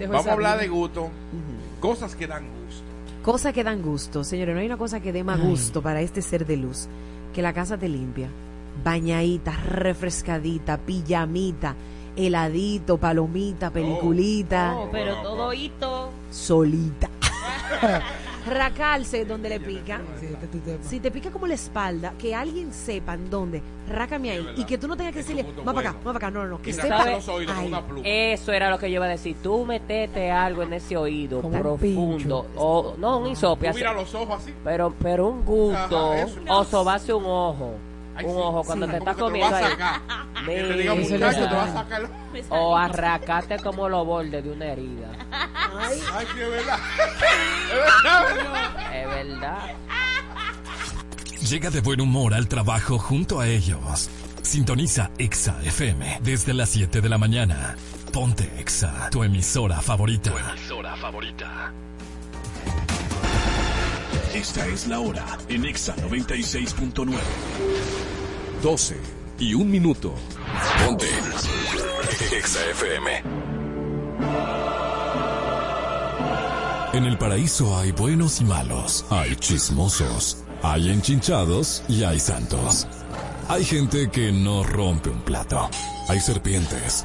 Vamos a hablar de gusto. Cosas que dan gusto. Cosas que dan gusto. Señores, no hay una cosa que dé más gusto para este ser de luz que la casa te limpia. Bañadita, refrescadita, pijamita, heladito, palomita, peliculita. Oh, pero todo hito. Solita. Racarse donde le pica. Si te pica como la espalda, que alguien sepa en dónde, rácame ahí. Y que tú no tengas que decirle, va para acá, va para acá. No, no, no. Que sepa. los oídos con Ay. una pluma. Eso era lo que yo iba a decir. Tú metete algo en ese oído Como profundo. O, no, un hisope. Mira los ojos así. Pero, pero un gusto. Ajá, o sobarse un ojo. Ay, un sí, ojo cuando sí. te estás que te comiendo a ahí. Que te diga, Mira. muchacho, te va a sacar. O arracarte como los bordes de una herida. Ay, sí, es verdad. Es verdad. Es verdad. Llega de buen humor al trabajo junto a ellos. Sintoniza Exa FM desde las 7 de la mañana. Ponte Exa, tu emisora favorita. Tu emisora favorita. Esta es la hora en Exa 96.9. 12 y un minuto. Ponte Exa FM. En el paraíso hay buenos y malos, hay chismosos, hay enchinchados y hay santos. Hay gente que no rompe un plato, hay serpientes,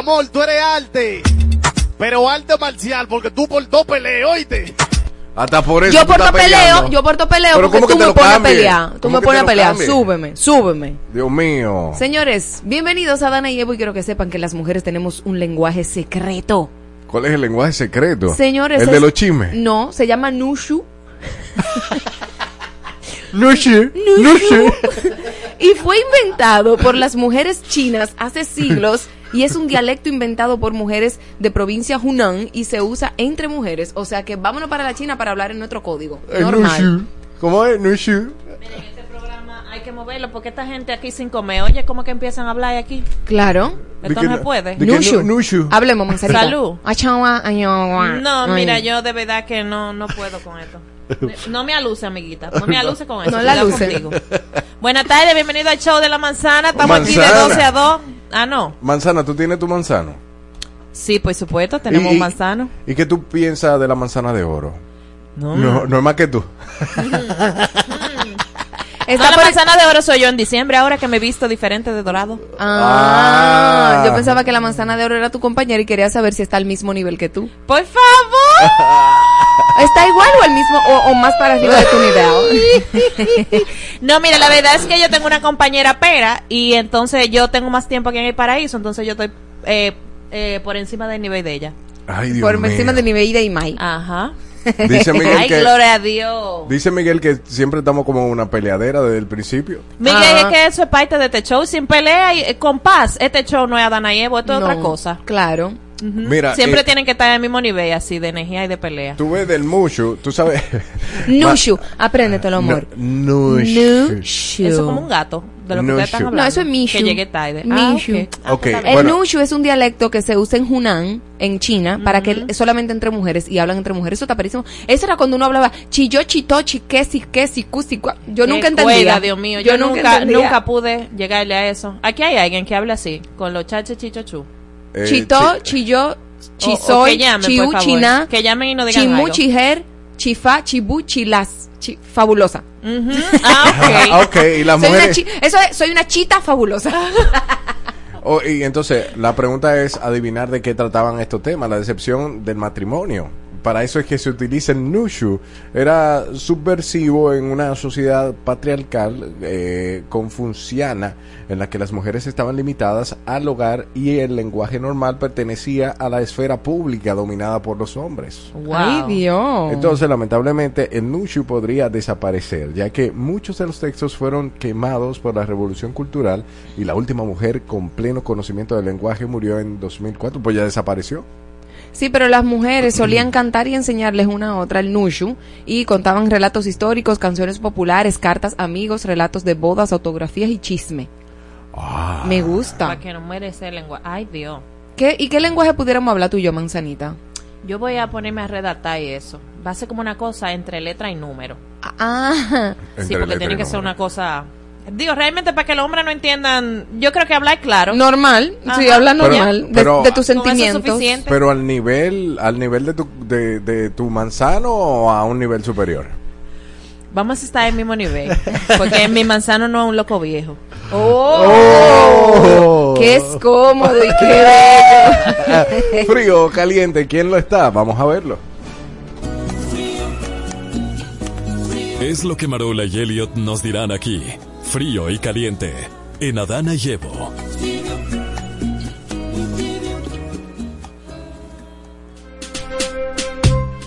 Amor, tú eres arte. Pero arte marcial, porque tú por dos peleas, oíste. Hasta por eso Yo porto estás peleo, yo peleo Pero porque ¿cómo que tú me pones a pelear. Tú ¿Cómo me pones a pelear. Súbeme, súbeme. Dios mío. Señores, bienvenidos a Dana y Evo y quiero que sepan que las mujeres tenemos un lenguaje secreto. ¿Cuál es el lenguaje secreto? Señores, El de es- los chismes. No, se llama Nushu. No sé. Y fue inventado por las mujeres chinas hace siglos y es un dialecto inventado por mujeres de provincia Hunan y se usa entre mujeres. O sea que vámonos para la China para hablar en nuestro código. El Normal. ¿Cómo es? No sé. Miren, este programa hay que moverlo porque esta gente aquí sin comer. Oye, ¿cómo que empiezan a hablar aquí? Claro. ¿De Esto no se puede. Nushu. Nushu? Hablemos, manzanita. Salud. No, mira, yo de verdad que no, no puedo con esto. No me aluce, amiguita. No me aluce con eso. No la cuidado luce. contigo. Buenas tardes, bienvenido al show de la manzana. Estamos aquí de Manzana. 12 a 2. Ah, no. Manzana, ¿tú tienes tu manzano? Sí, por supuesto, tenemos ¿Y- y- manzano. ¿Y qué tú piensas de la manzana de oro? No, No, no es más que tú. Está No, la por- manzana de oro soy yo en diciembre, ahora que me he visto diferente de dorado. Ah, Ah. yo pensaba que la manzana de oro era tu compañera y quería saber si está al mismo nivel que tú. Por favor. ¿Está igual o al mismo o, o más para arriba de tu nivel? No, mira, la verdad es que yo tengo una compañera pera y entonces yo tengo más tiempo aquí en el paraíso, entonces yo estoy eh, eh, por encima del nivel de ella. Ay, Dios Por mío. encima de nivel de Imai. Ajá. Dice Miguel Ay, que... gloria a Dios. Dice Miguel que siempre estamos como una peleadera desde el principio. Miguel, es que eso es parte de este show. Sin pelea y eh, con paz, este show no es Adana y Evo, esto es No, otra cosa. Claro. Mira, Siempre eh, tienen que estar al mismo nivel, así, de energía y de pelea. tú ves del Mushu, tú sabes... Nushu. Apréndetelo, amor. No, Nushu. Nushu. Eso es como un gato, de lo que ustedes están hablando. No, eso es Mishu. Que llegue tarde. Ah. Ah, pues. El Bueno. Nushu es un dialecto que se usa en Hunan, en China, para que solamente entre mujeres y hablan entre mujeres. Eso está parísimo. Eso era cuando uno hablaba chillo, chito, chiquesi, quesi, cusi, cua. Yo Qué nunca entendía. Dios mío. Yo, nunca, entendía. nunca pude llegarle a eso. Aquí hay alguien que habla así, con los chaches chichochu. Eh, Chito, chi- o chisoy, chiu, chiná, Que llamen y nos digan chimu, algo. chijer, chifá, chibú, chilas. chi- fabulosa. Ah, Ah, ok. ok, y las Soy una, mujeres. chi- eso es, soy una chita fabulosa. Oh, y entonces, la pregunta es adivinar de qué trataban estos temas, la decepción del matrimonio. Para eso es que se utiliza el Nushu. Era subversivo en una sociedad patriarcal eh, confuciana en la que las mujeres estaban limitadas al hogar y el lenguaje normal pertenecía a la esfera pública dominada por los hombres. Wow. Ay, Dios. Entonces, lamentablemente, el Nushu podría desaparecer, ya que muchos de los textos fueron quemados por la revolución cultural y la última mujer con pleno conocimiento del lenguaje murió en 2004, pues ya desapareció. Sí, pero las mujeres solían cantar y enseñarles una a otra el nushu y contaban relatos históricos, canciones populares, cartas, amigos, relatos de bodas, autografías y chisme. Ah. Me gusta. Para que no muere ese lenguaje. Ay, Dios. ¿Qué, ¿Y qué lenguaje pudiéramos hablar tú y yo, manzanita? Yo voy a ponerme a redactar y eso. Va a ser como una cosa entre letra y número. Ah, Sí, Entre porque tiene que ser una cosa. Digo, realmente para que los hombres no entiendan. Yo creo que hablar claro. normal. Sí, Ajá. habla Pero- normal de- pero- de, tus es sentimientos. Pero al nivel, al nivel de tu, de, de tu manzano o a un nivel superior. Vamos a estar al mismo nivel. Porque mi manzano no es un loco viejo. Oh. Que es cómodo y qué bello. Frío o caliente, ¿quién lo está? Vamos a verlo. Es lo que Marola y Elliot nos dirán aquí. Frío y caliente. En Adana y Evo.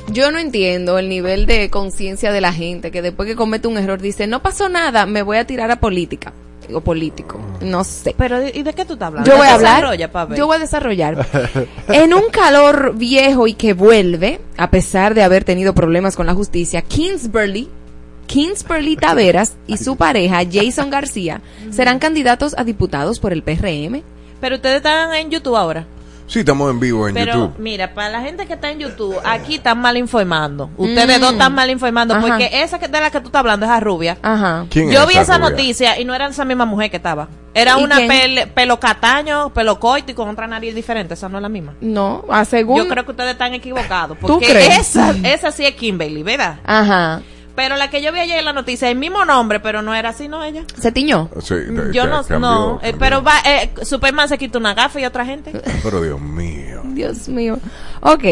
Yo no entiendo el nivel de conciencia de la gente que después que comete un error dice, no pasó nada, me voy a tirar a política. O político. No sé. Pero, ¿y de qué tú estás hablando? Yo voy a hablar. Yo voy a desarrollar. en un calor viejo y que vuelve, a pesar de haber tenido problemas con la justicia, Kingsbury, Kingsbury Taveras y su pareja Jason García serán candidatos a diputados por el PRM. Pero ustedes están en YouTube ahora. Sí, estamos en vivo en Pero YouTube. mira, para la gente que está en YouTube, aquí están mal informando. Ustedes dos están mal informando. Ajá. Porque esa que- de la que tú estás hablando es la rubia. Ajá. ¿Quién Yo es vi esa rubia? noticia y no era esa misma mujer que estaba. Era ¿Y una pel- pelo cataño, pelo coito y con otra nariz diferente. Esa no es la misma. No, a según. Yo creo que ustedes están equivocados. ¿Tú Porque crees? esa, esa sí es Kimberly, ¿verdad? Ajá. Pero la que yo vi ayer en la noticia, el mismo nombre, pero no era así, ¿no? Ella. ¿Se tiñó? Sí, Yo no, cambió, no. eh, pero va, eh, Superman se quita una gafa y otra gente. Pero Dios mío. Dios mío. Ok.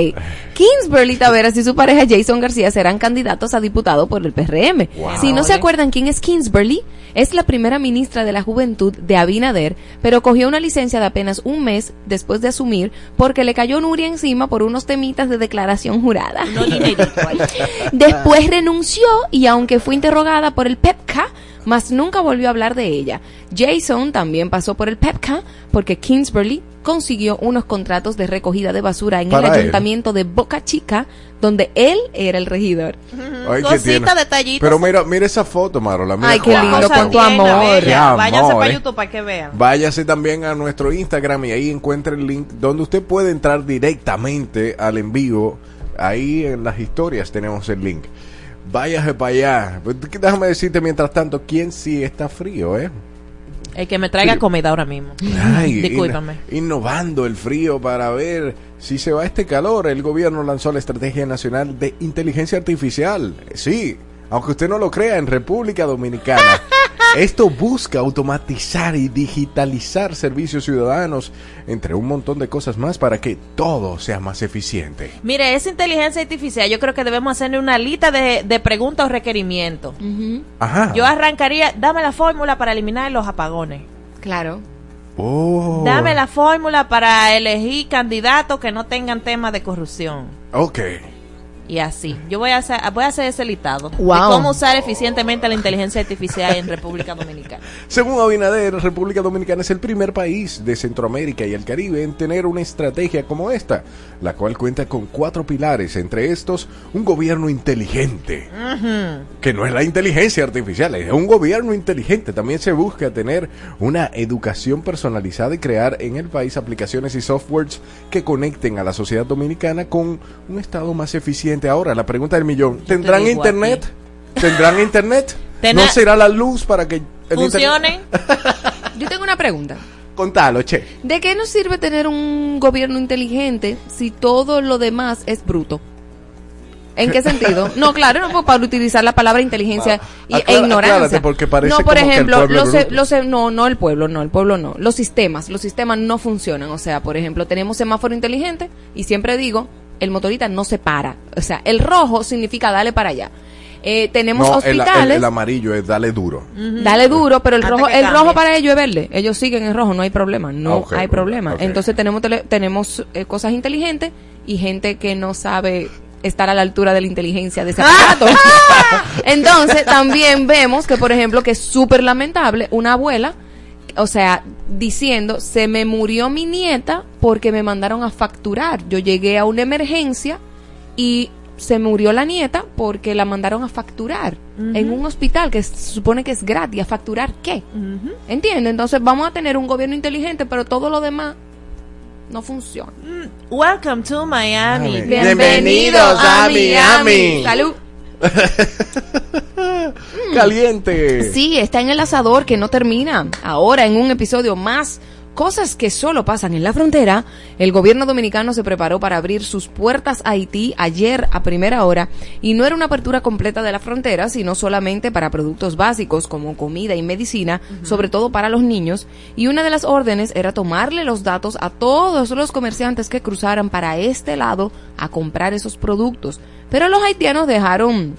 Kingsbury Taveras y su pareja Jason García serán candidatos a diputado por el PRM. Si no se acuerdan quién es Kingsbury, es la primera ministra de la Juventud de Abinader, pero cogió una licencia de apenas un mes después de asumir porque le cayó Nuria encima por unos temitas de declaración jurada. No. Después renunció y aunque fue interrogada por el PEPCA, mas nunca volvió a hablar de ella. Jason también pasó por el PEPCA porque Kingsbury consiguió unos contratos de recogida de basura en Para el él. ayuntamiento de Boca Chica, donde él era el regidor. Ay, ¿qué Cosita, detallitos. Pero mira, mira esa foto, Marola. Mira Ay, qué lindo, Cosa con tu tierna, amor. bella. Qué amor, Váyanse para. YouTube para que vean. Váyase también a nuestro Instagram y ahí encuentre el link donde usted puede entrar directamente al en vivo. Ahí en las historias tenemos el link. Váyase para allá. Pues, Déjame decirte mientras tanto, ¿quién sí está frío, eh? El que me traiga comida ahora mismo. Ay, Discúlpame. in- innovando el frío para ver si se va este calor. El gobierno lanzó la Estrategia Nacional de Inteligencia Artificial. Sí, aunque usted no lo crea, en República Dominicana. Esto busca automatizar y digitalizar servicios ciudadanos, entre un montón de cosas más, para que todo sea más eficiente. Mire, esa inteligencia artificial, yo creo que debemos hacerle una lista de, de preguntas o requerimientos. Ajá. Yo arrancaría, dame la fórmula para eliminar los apagones. Claro. Oh. Dame la fórmula para elegir candidatos que no tengan temas de corrupción. Ok. Y así. Yo voy a hacer, voy a hacer ese listado. De Wow. cómo usar eficientemente la inteligencia artificial en República Dominicana. Según Abinader, República Dominicana es el primer país de Centroamérica y el Caribe en tener una estrategia como esta, la cual cuenta con cuatro pilares, entre estos un gobierno inteligente, que no es la inteligencia artificial, es un gobierno inteligente. También se busca tener una educación personalizada y crear en el país aplicaciones y softwares que conecten a la sociedad dominicana con un estado más eficiente. Ahora, la pregunta del millón, ¿tendrán internet? ¿Tendrán internet? ¿No será la luz para que el Funcionen. Yo tengo una pregunta. Contalo, che. ¿De qué nos sirve tener un gobierno inteligente si todo lo demás es bruto? ¿En qué sentido? No, claro, no puedo para utilizar la palabra inteligencia y, Aclara- e ignorancia. porque parece no, por como que el ejemplo, pueblo es los, no, no el pueblo, no, el pueblo no. Los sistemas, los sistemas no funcionan. O sea, por ejemplo, tenemos semáforo inteligente y siempre digo, el motorista no se para. O sea, el rojo significa dale para allá. Eh, tenemos No, el, hospitales. el- el amarillo es dale duro. Dale duro, pero el rojo, el rojo para ellos es verde. Ellos siguen en rojo, no hay problema, no hay problema. Entonces tenemos tele- tenemos eh, cosas inteligentes y gente que no sabe estar a la altura de la inteligencia de ese aparato. Entonces también vemos que, por ejemplo, que es súper lamentable una abuela, o sea, diciendo, se me murió mi nieta porque me mandaron a facturar. Yo llegué a una emergencia y se murió la nieta porque la mandaron a facturar en un hospital que se supone que es gratis. ¿A facturar qué? ¿Entiendes? Entonces vamos a tener un gobierno inteligente, pero todo lo demás no funciona. Welcome to Miami. Miami. Bienvenidos a Miami. Salud. Caliente. Sí, está en el asador que no termina. Ahora, en un episodio más, cosas que solo pasan en la frontera, el gobierno dominicano se preparó para abrir sus puertas a Haití ayer a primera hora. Y no era una apertura completa de la frontera, sino solamente para productos básicos como comida y medicina, sobre todo para los niños, y una de las órdenes era tomarle los datos a todos los comerciantes que cruzaran para este lado a comprar esos productos. Pero los haitianos dejaron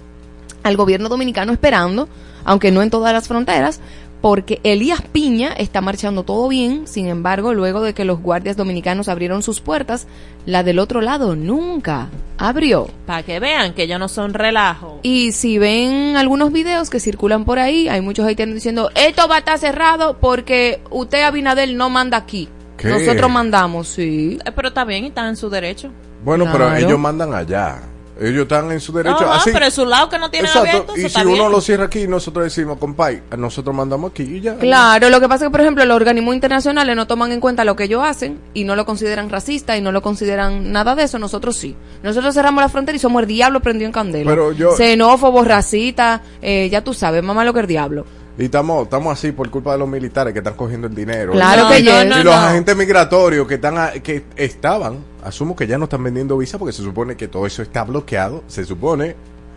al gobierno dominicano esperando, aunque no en todas las fronteras, porque Elías Piña está marchando todo bien, sin embargo, luego de que los guardias dominicanos abrieron sus puertas, la del otro lado nunca abrió. Para que vean que yo no son relajo. Y si ven algunos videos que circulan por ahí, hay muchos haitianos diciendo, esto va a estar cerrado porque usted Abinadel no manda aquí. ¿Qué? Nosotros mandamos, sí. Eh, Pero está bien y están en su derecho. Bueno, pero ellos mandan allá. Ellos están en su derecho. No, así. pero es su lado que no tienen Exacto. abierto, Y si uno bien. lo cierra aquí, nosotros decimos, compay, nosotros mandamos aquí y ya. Claro, lo que pasa es que, por ejemplo, los organismos internacionales no toman en cuenta lo que ellos hacen y no lo consideran racista y no lo consideran nada de eso. Nosotros sí. Nosotros cerramos la frontera y somos el diablo prendido en candela. Pero yo- Xenófobos, racistas, eh, ya tú sabes, mamá lo que es el diablo. Y estamos, estamos así por culpa de los militares que están cogiendo el dinero. Claro No, que no, yes. no, y los no. agentes migratorios que están a- que estaban, asumo que ya no están vendiendo visa porque se supone que todo eso está bloqueado, se supone,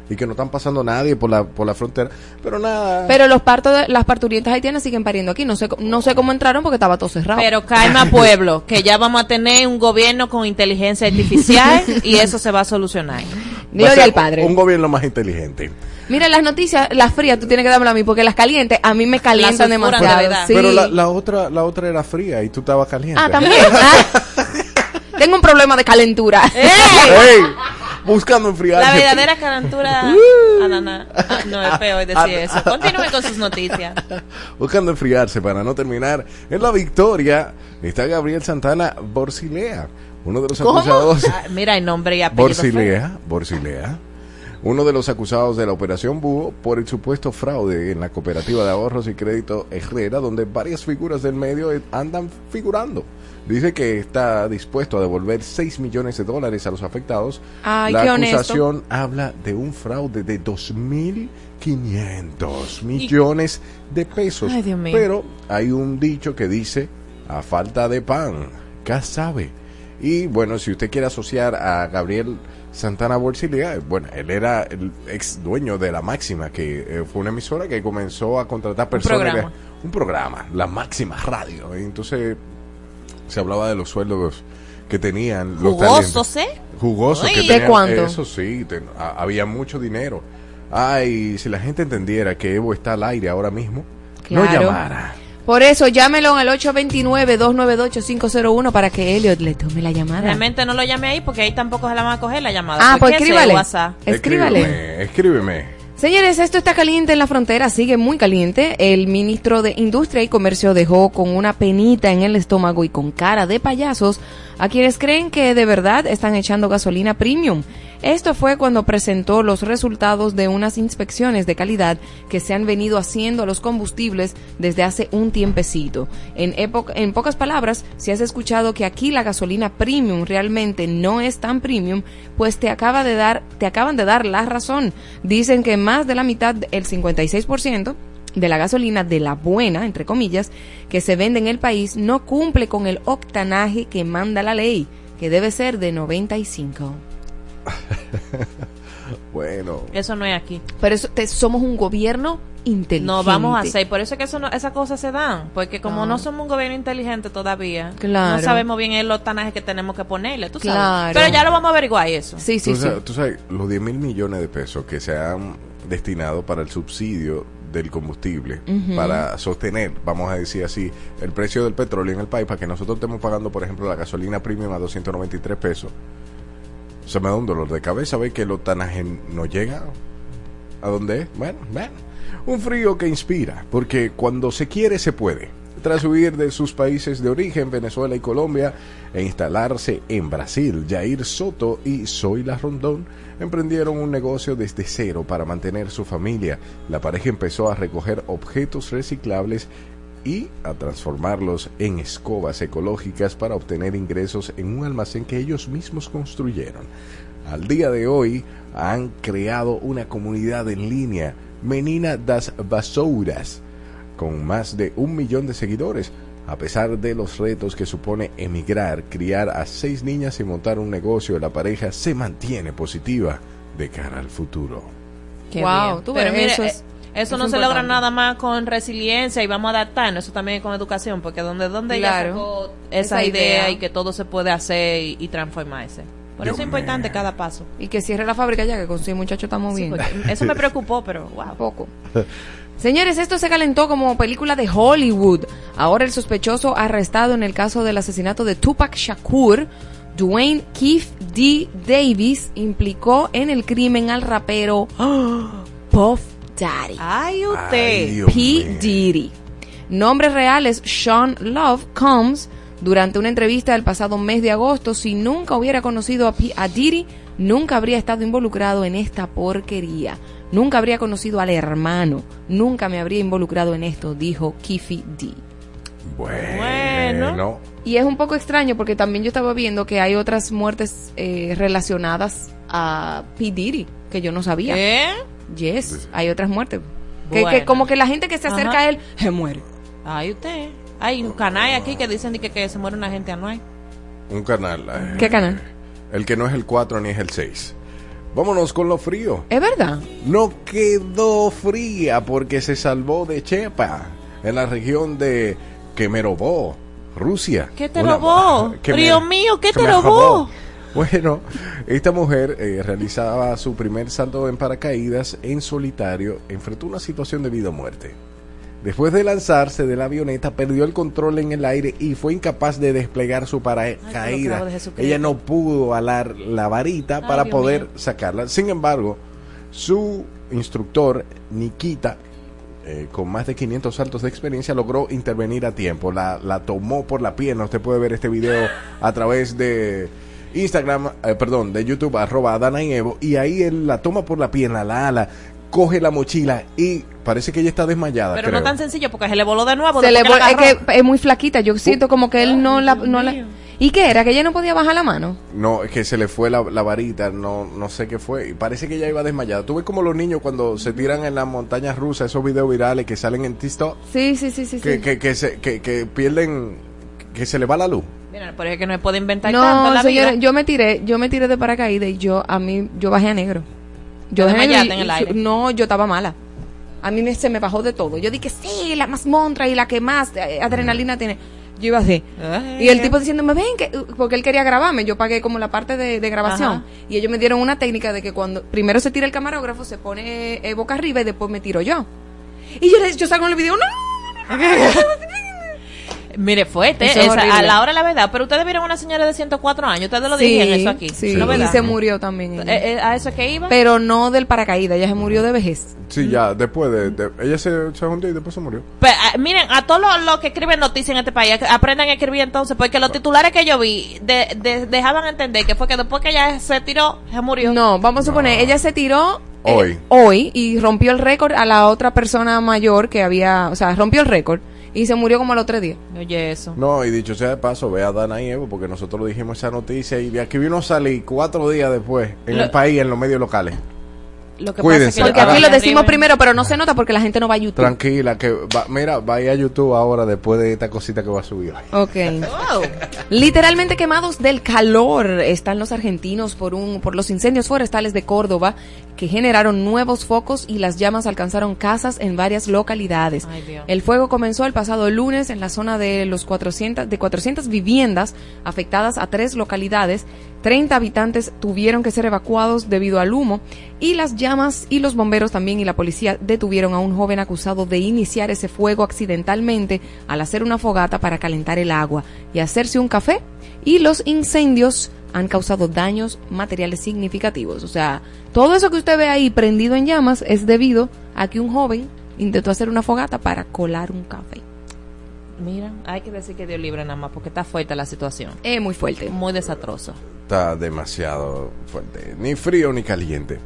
y que no están pasando nadie por la por la frontera, pero nada. Pero los partos, de, las parturientas haitianas siguen pariendo aquí. No sé, no sé cómo entraron porque estaba todo cerrado. Pero calma pueblo, que ya vamos a tener un gobierno con inteligencia artificial y eso se va a solucionar. Gloria al Padre. Un gobierno más inteligente. Mira, las noticias, las frías, tú tienes que dármelas a mí porque las calientes a mí me calientan demasiado. Sí. Pero la, la otra la otra era fría y tú estabas caliente. Ah, también. Ah. Tengo un problema de calentura. Ey, buscando enfriar. La verdadera calentura. Ah, no, no. Ah, no, es feo decir Ah, eso. Continúe con sus noticias. Buscando enfriarse para no terminar en la victoria está Gabriel Santana Borsilea, uno de los acusados. Ah, Mira el nombre y apellido. Borsilea, Borsilea, uno de los acusados de la operación Búho por el supuesto fraude en la cooperativa de ahorros y crédito Herrera, donde varias figuras del medio eh, andan figurando. Dice que está dispuesto a devolver 6 millones de dólares a los afectados. Ay, la honesto. acusación habla de un fraude de 2.500 millones de pesos. Ay, Dios mío. Pero hay un dicho que dice, a falta de pan, ¿qué sabe? Y bueno, si usted quiere asociar a Gabriel Santana Borsilia, bueno, él era el ex dueño de La Máxima, que eh, fue una emisora que comenzó a contratar personas. programa. un programa, La Máxima Radio. Y entonces se hablaba de los sueldos que tenían los Jugosos. ¿eh? Jugosos. que. ¿De tenían, cuánto? Eso sí, ten- a- había mucho dinero. Ay, si la gente entendiera que Evo está al aire ahora mismo, no llamara. Por eso, llámelo al 829-298-501 para que Elliot le tome la llamada. Realmente no lo llame ahí porque ahí tampoco se la van a coger la llamada. Ah, pues. Escríbale. Escríbeme, escríbeme. Señores, esto está caliente en la frontera, sigue muy caliente. El ministro de Industria y Comercio dejó con una penita en el estómago y con cara de payasos a quienes creen que de verdad están echando gasolina premium. Esto fue cuando presentó los resultados de unas inspecciones de calidad que se han venido haciendo a los combustibles desde hace un tiempecito. En, pocas palabras, si has escuchado que aquí la gasolina premium realmente no es tan premium, pues te acaba de dar, te acaban de dar la razón. Dicen que más de la mitad, el 56%, de la gasolina de la buena, entre comillas, que se vende en el país no cumple con el octanaje que manda la ley, que debe ser de 95. Bueno, Eso no es aquí. Pero eso, te- somos un gobierno inteligente. No vamos a hacer. Por eso es que eso no- esas cosas se dan. Porque como Ah. no somos un gobierno inteligente todavía, Claro. no sabemos bien el lotanaje que tenemos que ponerle. ¿tú sabes? Claro. Pero ya lo vamos a averiguar eso. Sí, sí, tú, sí. sabes, tú sabes, los 10 mil millones de pesos que se han destinado para el subsidio del combustible, para sostener, vamos a decir así, el precio del petróleo en el país, para que nosotros estemos pagando, por ejemplo, la gasolina premium a 293 pesos. Se me da un dolor de cabeza ver que el octanaje no llega a dónde. Bueno, bueno. Un frío que inspira, porque cuando se quiere se puede. Tras huir de sus países de origen, Venezuela y Colombia, e instalarse en Brasil, Jair Soto y Zoila Rondón emprendieron un negocio desde cero para mantener su familia. La pareja empezó a recoger objetos reciclables y a transformarlos en escobas ecológicas para obtener ingresos en un almacén que ellos mismos construyeron. Al día de hoy han creado una comunidad en línea, Menina das Basouras, con más de un millón de seguidores. A pesar de los retos que supone emigrar, criar a seis niñas y montar un negocio, la pareja se mantiene positiva de cara al futuro. Qué wow, bien. tú Pero mire, eh, es- eso es no se logra nada más con resiliencia y vamos a adaptarnos, eso también con educación, porque donde donde Claro. ella sacó Esa esa, idea, idea. y que todo se puede hacer y, y transformarse. Por Dios eso es importante cada paso. Y que cierre la fábrica ya, que con seis muchachos estamos Sí, bien. eso me preocupó, pero wow. poco. Señores, esto se calentó como película de Hollywood. Ahora el sospechoso arrestado en el caso del asesinato de Tupac Shakur, Dwayne Keith D. Davis, implicó en el crimen al rapero Puff Daddy. Ay, usted. P. Diddy. Nombre real es Sean Love Combs. Durante una entrevista del pasado mes de agosto, si nunca hubiera conocido a, P. a Diddy, nunca habría estado involucrado en esta porquería. Nunca habría conocido al hermano. Nunca me habría involucrado en esto, dijo Kiffy D. Bueno. Bueno. Y es un poco extraño porque también yo estaba viendo que hay otras muertes eh, relacionadas a P. Diddy que yo no sabía. ¿Eh? Yes, hay otras muertes. Que, Bueno. que como que la gente que se acerca Ajá. a él se muere. Ay, usted. Hay un canal aquí que dicen que, que se muere una gente anual. Un canal. eh, ¿Qué canal? El que no es el 4 ni es el 6. Vámonos con lo frío. ¿Es verdad? No quedó fría porque se salvó de Chepa, en la región de Kemerovo, Rusia. ¿Qué te robó? que me- Dios mío, ¿qué te robó? Bueno, esta mujer eh, realizaba su primer salto en paracaídas en solitario, enfrentó una situación de vida o muerte. Después de lanzarse de la avioneta, perdió el control en el aire y fue incapaz de desplegar su paracaídas. Ella no pudo alar la varita Ay, para Dios poder mío. sacarla. Sin embargo, su instructor, Nikita, eh, con más de 500 saltos de experiencia, logró intervenir a tiempo. La, la tomó por la pierna. Usted puede ver este video a través de Instagram, eh, perdón, de YouTube, arroba Adana y Evo. Y ahí él la toma por la pierna, la ala, coge la mochila y parece que ella está desmayada. Pero creo. no tan sencillo porque se le voló de nuevo. Se le después vol- la es que es muy flaquita. Yo siento como que él no la, no la. ¿Y qué era? Que ella no podía bajar la mano. No, es que se le fue la, la varita, no, no sé qué fue. Y parece que ella iba desmayada. Tú ves como los niños cuando se tiran en las montañas rusas, esos videos virales que salen en TikTok, Sí, sí, sí, sí. que, sí. que, que, se, que, que pierden, que se le va la luz. Mira, pero es que no se puede inventar tanto en No, la señores, vida. yo me tiré, yo me tiré de paracaídas y yo, a mí, yo bajé a negro. Yo ¿Te bajé a negro y- en el aire? No, yo estaba mala. A mí me, se me bajó de todo. Yo dije, sí, la más montra y la que más eh, adrenalina tiene. Yo iba así. Ay. Y el tipo diciéndome, ven, que, porque él quería grabarme. Yo pagué como la parte de, de grabación. Ajá. Y ellos me dieron una técnica de que cuando primero se tira el camarógrafo, se pone eh, boca arriba y después me tiro yo. Y yo, yo salgo en el video, no. Mire, fuerte, Eso es esa- a la hora de la verdad. Pero ustedes vieron una señora de 104 años, ustedes lo Sí, dijeron eso aquí. Sí, ¿No y se murió también. ella. Eh, eh, ¿A eso es que iba? Pero no del paracaídas, ella se murió de vejez. Sí, ya, después de, de- ella se, se hundió y después se murió. Ah, miren, a todos los, los que escriben noticias en este país, aprendan a escribir entonces, porque los titulares que yo vi de, de- dejaban entender que fue que después que ella se tiró, se murió. No, vamos a suponer, ella se tiró eh, Hoy. hoy y rompió el récord a la otra persona mayor que había, o sea, rompió el récord y se murió como a los tres días. Oye, eso. No, y dicho sea de paso, ve a Dana y Evo, porque nosotros lo dijimos esa noticia y de aquí vino a salir cuatro días después en Lo- el país, en los medios locales. Lo que Cuídense. pasa es que Porque aquí lo decimos arriba- primero, pero no se nota porque la gente no va a YouTube. Tranquila, que va- mira, vaya a YouTube ahora después de esta cosita que va a subir. Ok. Literalmente quemados del calor están los argentinos por un por los incendios forestales de Córdoba que generaron nuevos focos y las llamas alcanzaron casas en varias localidades. Ay, Dios. El fuego comenzó el pasado lunes en la zona de los 400 de 400 viviendas afectadas a tres localidades. 30 habitantes tuvieron que ser evacuados debido al humo y las llamas y los bomberos también y la policía detuvieron a un joven acusado de iniciar ese fuego accidentalmente al hacer una fogata para calentar el agua y hacerse un café y los incendios han causado daños materiales significativos. O sea, todo eso que usted ve ahí prendido en llamas es debido a que un joven intentó hacer una fogata para colar un café. Mira, hay que decir que Dios libre nada más porque está fuerte la situación. Es muy fuerte. Muy desastroso. Está demasiado fuerte. Ni frío ni caliente.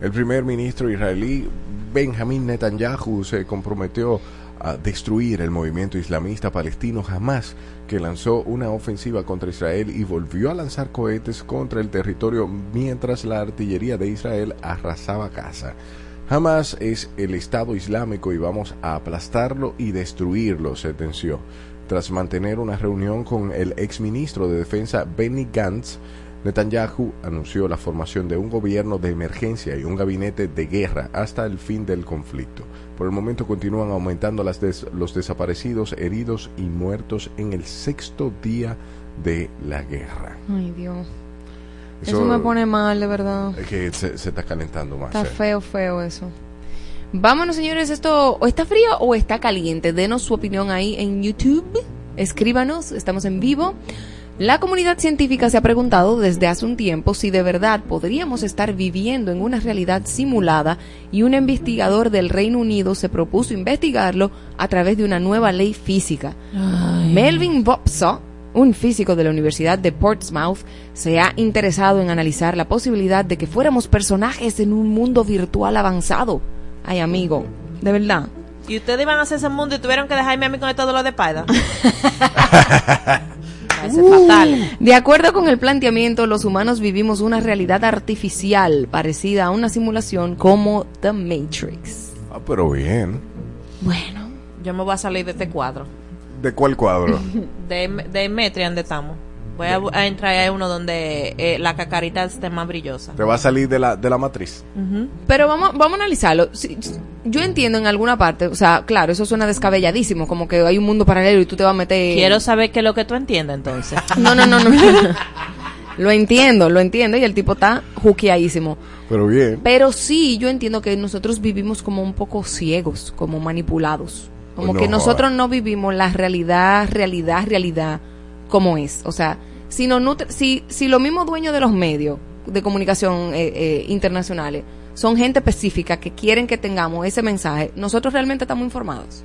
El primer ministro israelí Benjamin Netanyahu se comprometió a destruir el movimiento islamista palestino Hamas, que lanzó una ofensiva contra Israel y volvió a lanzar cohetes contra el territorio mientras la artillería de Israel arrasaba Gaza. Hamas es el Estado Islámico y vamos a aplastarlo y destruirlo, sentenció. Tras mantener una reunión con el exministro de Defensa Benny Gantz, Netanyahu anunció la formación de un gobierno de emergencia y un gabinete de guerra hasta el fin del conflicto. Por el momento continúan aumentando las los desaparecidos, heridos y muertos en el sexto día de la guerra. Ay, Dios. Eso, me pone mal, de verdad. Es que se, se está calentando más. Está eh. feo, feo eso. Vámonos, señores. ¿Esto o está frío o está caliente? Denos su opinión ahí en YouTube. Escríbanos, estamos en vivo. La comunidad científica se ha preguntado desde hace un tiempo si de verdad podríamos estar viviendo en una realidad simulada y un investigador del Reino Unido se propuso investigarlo a través de una nueva ley física. Melvin Bopso, un físico de la Universidad de Portsmouth, se ha interesado en analizar la posibilidad de que fuéramos personajes en un mundo virtual avanzado. Ay, amigo, de verdad. Y ustedes iban a hacer ese mundo y tuvieron que dejarme a mí con todo lo de Paida. Es fatal. De acuerdo con el planteamiento, los humanos vivimos una realidad artificial parecida a una simulación como The Matrix. Ah, pero bien. Bueno, Yo me voy a salir de este cuadro. ¿De cuál cuadro? De, de Metria, donde estamos. Voy a, a entrar a uno donde eh, la cacarita esté más brillosa. Te va a salir de la, de la matriz. pero vamos, vamos a analizarlo. Si- yo entiendo en alguna parte, o sea, claro, eso suena descabelladísimo, como que hay un mundo paralelo y tú te vas a meter... Quiero saber qué es lo que tú entiendes entonces. No, no, no, no. lo entiendo, lo entiendo y el tipo está juqueadísimo. Pero bien. Pero sí, yo entiendo que nosotros vivimos como un poco ciegos, como manipulados. Como No que nosotros no vivimos la realidad, realidad, realidad como es. O sea, si, no nut- si, si los mismos dueños de los medios de comunicación eh, eh, internacionales son gente específica que quieren que tengamos ese mensaje, nosotros realmente estamos informados.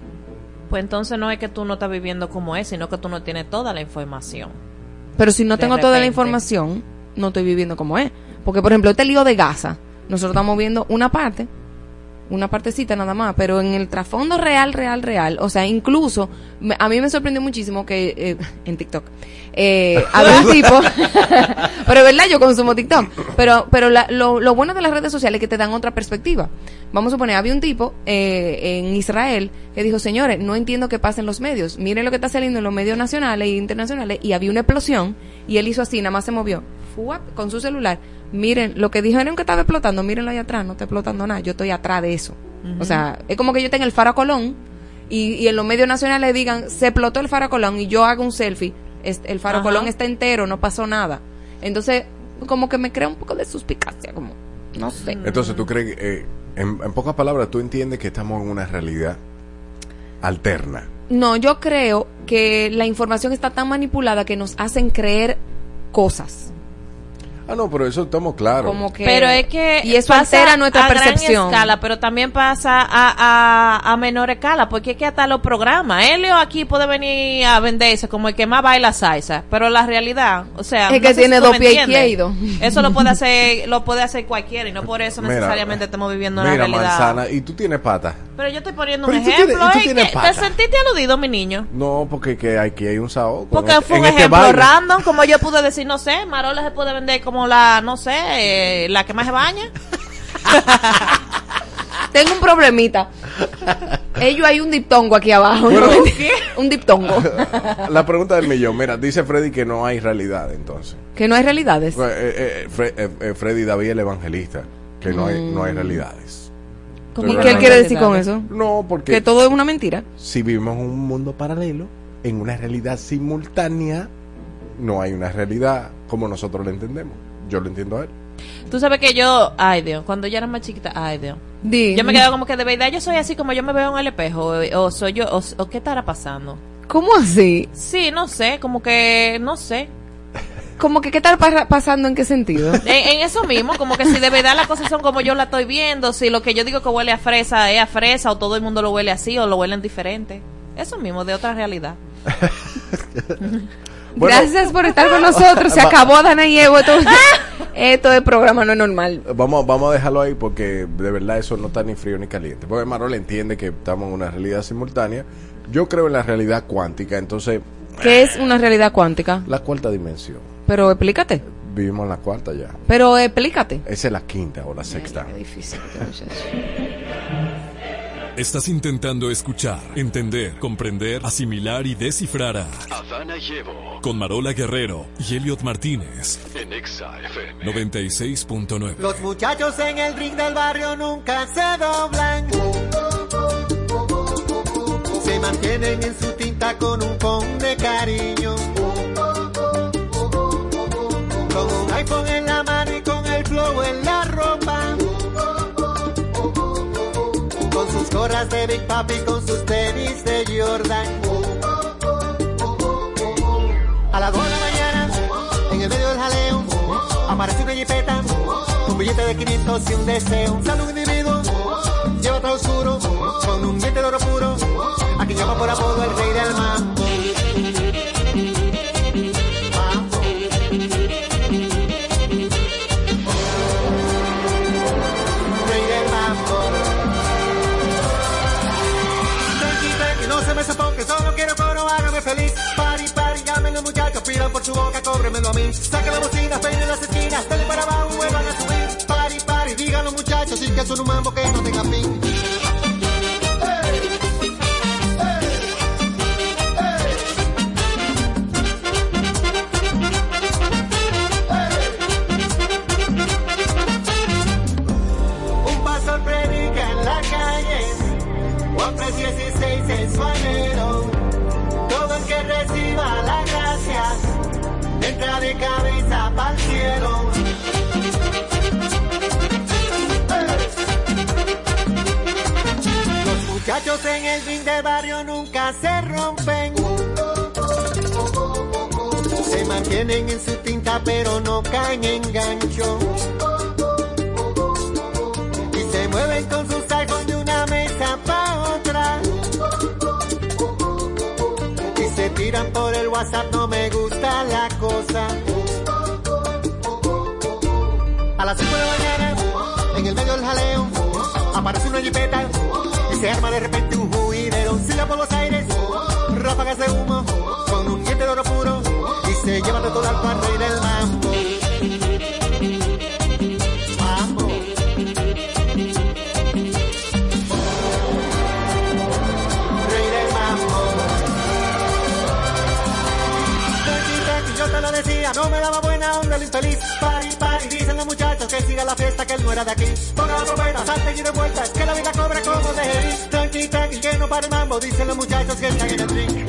Pues entonces no es que tú no estás viviendo como es, sino que tú no tienes toda la información. Pero si no De tengo toda la información, no estoy viviendo como es. Porque, por ejemplo, este lío de Gaza, nosotros estamos viendo una parte, una partecita nada más, pero en el trasfondo real, real, real, o sea, incluso, a mí me sorprendió muchísimo que, eh, en TikTok, eh, había un tipo, pero es verdad, yo consumo TikTok, pero, pero la- lo, lo bueno de las redes sociales es que te dan otra perspectiva. Vamos a suponer, había un tipo eh, en Israel que dijo, señores, no entiendo qué pasa en los medios, miren lo que está saliendo en los medios nacionales e internacionales, y había una explosión, y él hizo así, nada más se movió, con su celular, miren, lo que dijeron que estaba explotando, mírenlo ahí atrás, no está explotando nada, yo estoy atrás de eso. O sea, es como que yo tenga el faro Colón, y, y en los medios nacionales digan, se explotó el faro Colón, y yo hago un selfie, el faro Ajá. Colón está entero, no pasó nada. Entonces, como que me crea un poco de suspicacia, como, no sé. Entonces, ¿tú crees eh, en, en pocas palabras, tú entiendes que estamos en una realidad alterna? No, yo creo que la información está tan manipulada que nos hacen creer cosas. Ah, no, pero eso estamos claros. Como que Pero es que y eso pasa altera nuestra a gran percepción. escala, pero también pasa a, a, a menor escala, porque es que hasta los programas, Helio aquí puede venir a venderse como el que más baila salsa, pero la realidad, o sea, Es que si tiene dos pies izquierdos. Eso lo puede hacer, lo puede hacer cualquiera y no por eso Mira, necesariamente estamos viviendo una Mira, realidad. manzana, y tú tienes patas. Pero yo estoy poniendo Pero un ¿y tú ejemplo, ¿Te- sentiste aludido, mi niño? No, porque que aquí hay un saoco. Porque en- fue en un este ejemplo baile. random, como yo pude decir, no sé, Marola se puede vender como la, no sé, eh, la que más se baña. Tengo un problemita. Ellos hay un diptongo aquí abajo. Bueno. ¿no? un diptongo. La pregunta del millón. Mira, dice Freddy que no hay realidad entonces. que no hay realidades. Eh, eh, eh, Fre- eh, eh, Freddy David el evangelista. Que no hay, no hay realidades. ¿Y qué él quiere decir con eso? No, porque Que todo es una mentira. si vivimos en un mundo paralelo, en una realidad simultánea, no hay una realidad como nosotros la entendemos. Yo lo entiendo a él. Tú sabes que yo, ay Dios, cuando yo era más chiquita, ay Dios. Di. Yo me quedo como que de verdad yo soy así como yo me veo en el espejo, o, o soy yo, o, o qué estará pasando. ¿Cómo así? Sí, no sé, como que, no sé. Como que qué está pa- pasando en qué sentido? En, en eso mismo, como que si de verdad las cosas son como yo la estoy viendo, si lo que yo digo que huele a fresa es a fresa, o todo el mundo lo huele así, o lo huelen diferente. Eso mismo, de otra realidad. Bueno, Gracias por estar con nosotros. Se acabó Dana y Evo. Esto, esto de programa no es normal. Vamos, vamos a dejarlo ahí porque de verdad eso no está ni frío ni caliente. Porque Marol entiende que estamos en una realidad simultánea. Yo creo en la realidad cuántica, entonces ¿Qué es una realidad cuántica? la cuarta dimensión. Pero explícate. Vivimos en la cuarta ya. Pero explícate. Esa es la quinta o la sexta. Qué difícil. Estás intentando escuchar, entender, comprender, asimilar y descifrar a Adana y Evo con Marola Guerrero y Elliot Martínez. en Exa FM. 96.9. Los muchachos en el ring del barrio nunca se doblan. Se mantienen en su tinta con un con de cariño. iPhone en la mano y con el flow en la ropa. Con sus gorras de Big Papi, con sus tenis de Jordan. A las 2 de la mañana, en el medio del jaleo, aparece una jipeta, un billete de 500 y un deseo. Sale un individuo, lleva todo oscuro, con un diente de oro puro, a quien llama por apodo el rey del mambo. Los muchachos, pidan por su boca, cóbremelo a mí. Saca la bocina, peinen las esquinas, dale para abajo, vuelvan a subir. Pari, pari, digan los muchachos, y que son un mambo que no tenga fin. Pero no caen en gancho y se mueven con sus iPhones de una mesa para otra. Y se tiran por el WhatsApp, no me gusta la cosa. A las 5 de la mañana, en el medio del jaleo, aparece una jipeta y se arma de y de todo al al rey del mambo. Mambo. rey del mambo. Tranqui, yo te lo decía, no me daba buena onda el infeliz. Pari, pari, dicen los muchachos que siga la fiesta, que él no era de aquí. Ponga la trompeta, salten y de vuelta, que la vida cobra como de. Tranqui, tranqui, que no para el mambo, dicen los muchachos que están en el ring.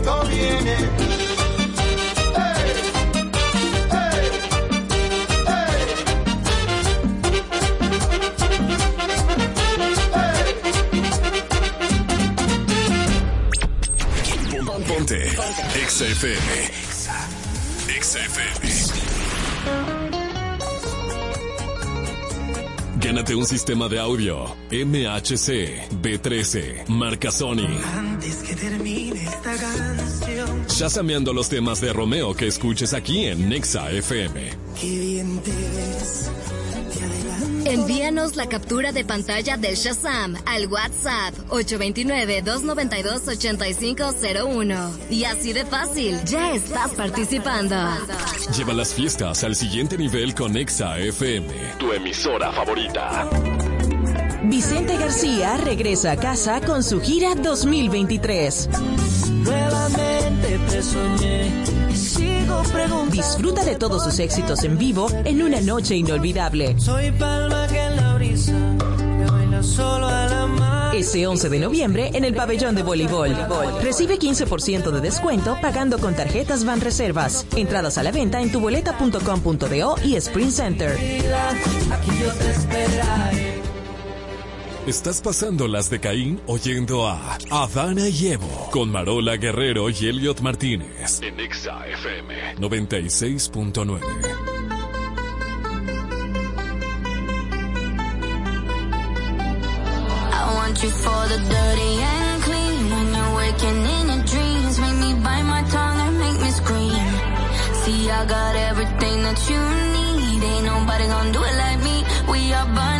Cristo ponte. XFM. XFM. Gánate un sistema de audio MHC B13, marca Sony shazameando los temas de Romeo que escuches aquí en Nexa FM. Envíanos la captura de pantalla del Shazam al WhatsApp 829-292-8501. Y así de fácil, ya estás participando. Lleva las fiestas al siguiente nivel con Nexa FM, tu emisora favorita. Vicente García regresa a casa con su gira 2023. Disfruta de todos sus éxitos en vivo en una noche inolvidable. Soy palma que en la a la mar. Ese 11 de noviembre en el pabellón de voleibol. Recibe 15% de descuento pagando con tarjetas Van Reservas. Entradas a la venta en tuboleta.com.do y Sprint Center. Aquí yo te esperaré. Estás pasando las de Caín oyendo a Adana y Evo con Marola Guerrero y Elliot Martínez. En Exa FM 96.9. You for the dirty and clean. When you're waking in your dreams Make me bite my tongue and make me scream. See, I got everything that you need. Ain't nobody gonna do it like me. We are burning.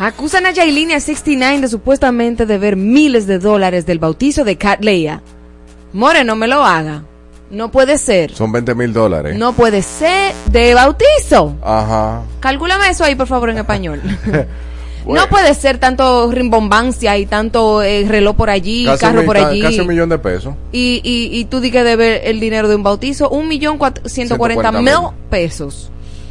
Acusan a Yailin y a 69 de supuestamente deber miles de dólares del bautizo de Cat Leia. More, no me lo haga. No puede ser. Son 20 mil dólares. No puede ser de bautizo. Ajá. Calcúlame eso ahí, por favor, en español. Bueno. No puede ser tanto rimbombancia y tanto eh, reloj por allí, Casi carro por allí. casi un millón de pesos. Y, y, y tú di que debe el dinero de un bautizo, un millón cuat- ciento cuarenta 140 mil mil. pesos.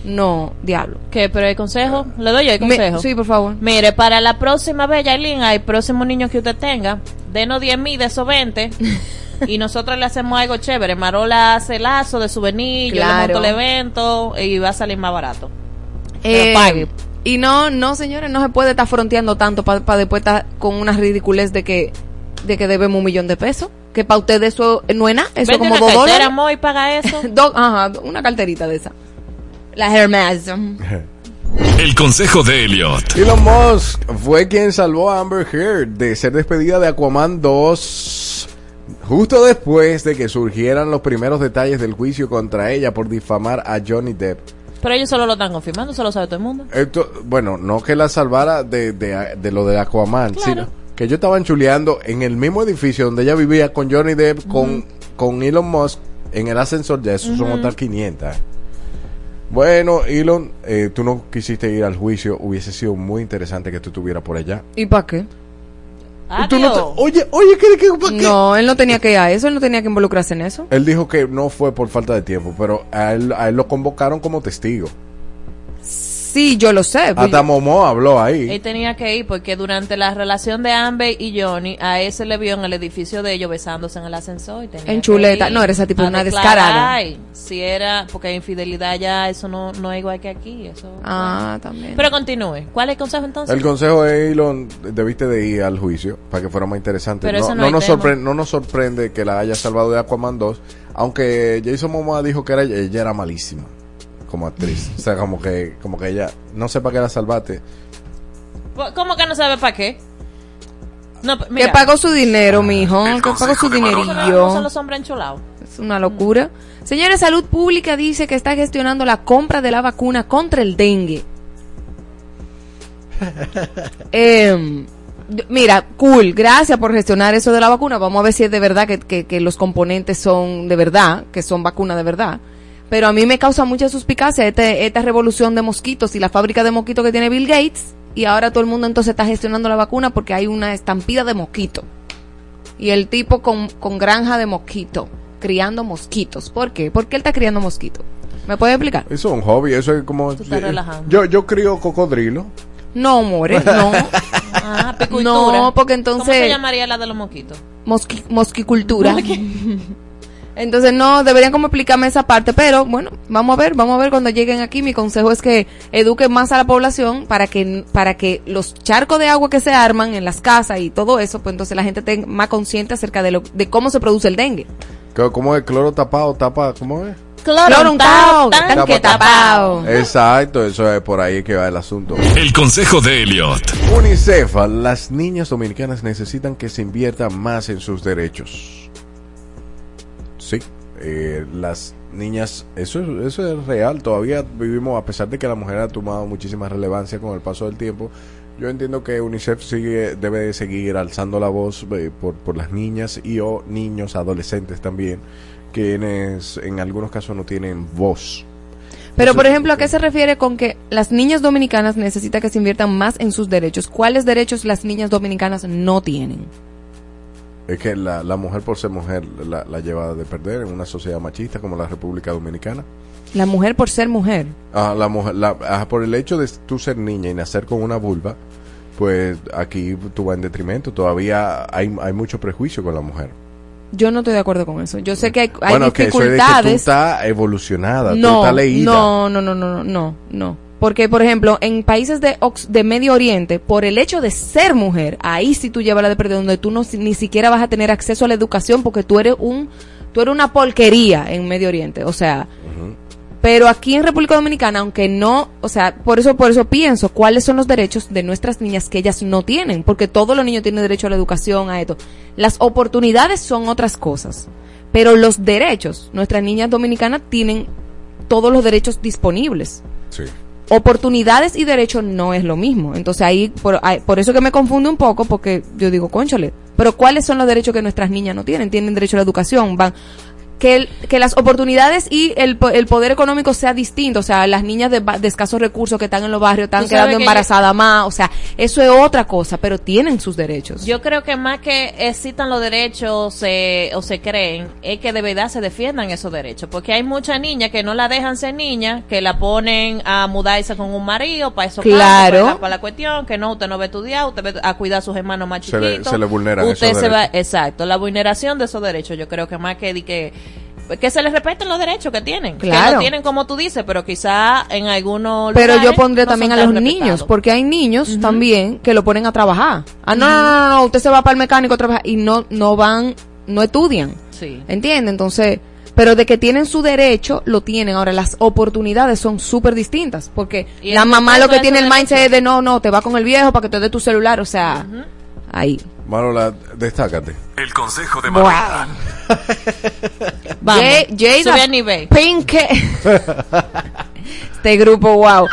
No, diablo. ¿Qué? ¿Pero el consejo? ¿Le doy yo el Me- consejo? sí, por favor. Mire, para la próxima vez, Yailin, al próximo niño que usted tenga, denos 10 mil de esos 20 y nosotros le hacemos algo chévere. Marola hace lazo de souvenir, yo le Claro. monto el evento y va a salir más barato. Eh, Pero pague. Y no, no, señores, no se puede estar fronteando tanto para después estar con una ridiculez de que, de que debemos un millón de pesos. Que para ustedes eso no es nada, eso Vende como una dos cartera, dólares. amor, y paga eso. Do- ajá, una carterita de esa. La Hermes. El consejo de Elliot. Elon Musk fue quien salvó a Amber Heard de ser despedida de Aquaman 2 justo después de que surgieran los primeros detalles del juicio contra ella por difamar a Johnny Depp. Pero ellos solo lo están confirmando, eso lo sabe todo el mundo. Esto, bueno, no que la salvara de, de, de lo de Aquaman, Claro. sino que ellos estaban chuleando en el mismo edificio donde ella vivía con Johnny Depp, con, con Elon Musk en el ascensor, ya eso son otras 500. Bueno, Elon, eh, tú no quisiste ir al juicio, hubiese sido muy interesante que tú estuvieras por allá. ¿Y para qué? Tú no te- oye, oye, ¿qué, qué? No, él no tenía que ir a eso, él no tenía que involucrarse en eso. Él dijo que no fue por falta de tiempo, pero a él, a él lo convocaron como testigo. Sí, yo lo sé. pues, Hasta Momo habló ahí. Él tenía que ir porque durante la relación de Amber y Johnny, a ese le vio en el edificio de ellos besándose en el ascensor. Y tenía En que chuleta. ir No, era esa tipo una descarada. Si era, porque infidelidad ya, eso no, no es igual que aquí. Eso, Ah, también. Pero continúe. ¿Cuál es el consejo entonces? El consejo es, Elon, debiste de ir al juicio para que fuera más interesante. Pero no, eso no no hay nos sorprende, no nos sorprende que la haya salvado de Aquaman 2, aunque Jason Momoa dijo que era, ella era malísima como actriz. o sea, como que, como que ella, no sé para qué la salvaste. ¿Cómo que no sabe para qué? No, Que pagó su dinero, mijo. Que pagó su ¿Cómo son dinerillo. los hombres enchulados? Es una locura. Señora Salud Pública dice que está gestionando la compra de la vacuna contra el dengue. Em, d- mira, cool, gracias por gestionar eso de la vacuna. Vamos a ver si es de verdad que, que- que los componentes son de verdad, que son vacunas de verdad. Pero a mí me causa mucha suspicacia este- esta revolución de mosquitos y la fábrica de mosquitos que tiene Bill Gates. Y ahora todo el mundo entonces está gestionando la vacuna porque hay una estampida de mosquitos. Y el tipo con, con granja de mosquito, criando mosquitos. ¿Por qué? ¿Por qué él está criando mosquitos? ¿Me puede explicar? Eso es un hobby, eso es como... Yo, yo crío cocodrilo. No, more, no. Ah. No, porque ¿Cómo se entonces llamaría la de los mosquitos? mosqui- mosquicultura. Entonces no, deberían como explicarme esa parte, pero bueno, vamos a ver, vamos a ver cuando lleguen aquí. Mi consejo es que eduquen más a la población para que para que los charcos de agua que se arman en las casas y todo eso, pues entonces la gente esté más consciente acerca de lo de cómo se produce el dengue. ¿Cómo es? Cloro tapado, tapa, ¿cómo es? Cloro untado, tanque Tapa, tapado. Exacto, eso es por ahí que va el asunto. El consejo de Elliot. UNICEF, las niñas dominicanas necesitan que se invierta más en sus derechos. Sí, eh, las niñas, eso, eso es real, todavía vivimos, a pesar de que la mujer ha tomado muchísima relevancia con el paso del tiempo, yo entiendo que UNICEF sigue, debe de seguir alzando la voz eh, por, por las niñas y o niños, adolescentes también, quienes en algunos casos no tienen voz. Pero, por ejemplo, ¿a qué se refiere con que las niñas dominicanas necesitan que se inviertan más en sus derechos? ¿Cuáles derechos las niñas dominicanas no tienen? Es que la, la mujer por ser mujer la, la lleva de perder en una sociedad machista como la República Dominicana. La mujer por ser mujer. Ah, la mujer, la- ah, por el hecho de tú ser niña y nacer con una vulva, pues aquí tú vas en detrimento. Todavía hay, hay mucho prejuicio con la mujer. Yo no estoy de acuerdo con eso. Yo sé que hay, hay bueno, que eso es de que tú estás evolucionada, tú no, estás leída. no, no, no, no, no, no, no. Porque, por ejemplo, en países de, Ox- de Medio Oriente, por el hecho de ser mujer, ahí sí tú llevas la de perder, donde tú no, ni siquiera vas a tener acceso a la educación porque tú eres un, tú eres una porquería en Medio Oriente. O sea, pero aquí en República Dominicana, aunque no, o sea, por eso, por eso pienso, ¿cuáles son los derechos de nuestras niñas que ellas no tienen? Porque todos los niños tienen derecho a la educación, a esto. Las oportunidades son otras cosas, pero los derechos, nuestras niñas dominicanas tienen todos los derechos disponibles. Sí. Oportunidades y derechos no es lo mismo. Entonces ahí, por, por eso que me confunde un poco, porque yo digo, conchale, pero ¿cuáles son los derechos que nuestras niñas no tienen? Tienen derecho a la educación, van, que, el- que las oportunidades y el, po- el poder económico sea distinto, o sea, las niñas de, ba- de escasos recursos que están en los barrios están quedando que embarazadas más, o sea, eso es otra cosa, pero tienen sus derechos. Yo creo que más que excitan los derechos se- o se creen, es que de verdad se defiendan esos derechos. Porque hay muchas niñas que no la dejan ser niña, que la ponen a mudarse con un marido para eso Claro. para, la, cuestión, que no, usted no va a estudiar, usted va a cuidar a sus hermanos más Se le- chiquitos. se le vulneran Usted esos se va, derechos. exacto, la vulneración de esos derechos, yo creo que más que di que que se les respeten los derechos que tienen, que Claro. no tienen como tú dices, pero quizá en algunos Pero yo lugares pondría no también a los niños, porque hay niños también que lo ponen a trabajar. Ah, no, no, no, no, no, usted se va para el mecánico a trabajar y no, no van, no estudian. Sí. ¿Entiende? Entonces, pero de que tienen su derecho, lo tienen. Ahora, las oportunidades son súper distintas, porque la el mamá lo que tiene el mindset es de no, no, te va con el viejo para que te dé tu celular, o sea, ahí. Marola, destácate. El consejo de. Marola. Vamos. Jada Sube a nivel. Pinkett. este grupo, wow.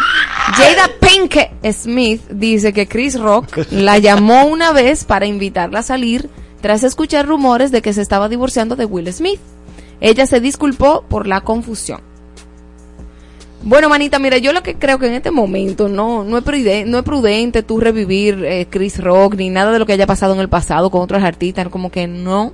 Jada Pinkett Smith dice que Chris Rock la llamó una vez para invitarla a salir tras escuchar rumores de que se estaba divorciando de Will Smith. Ella se disculpó por la confusión. Bueno, manita, mira, yo lo que creo que en este momento no, no, es, prudente, no es prudente tú revivir eh, Chris Rock ni nada de lo que haya pasado en el pasado con otros artistas, como que no.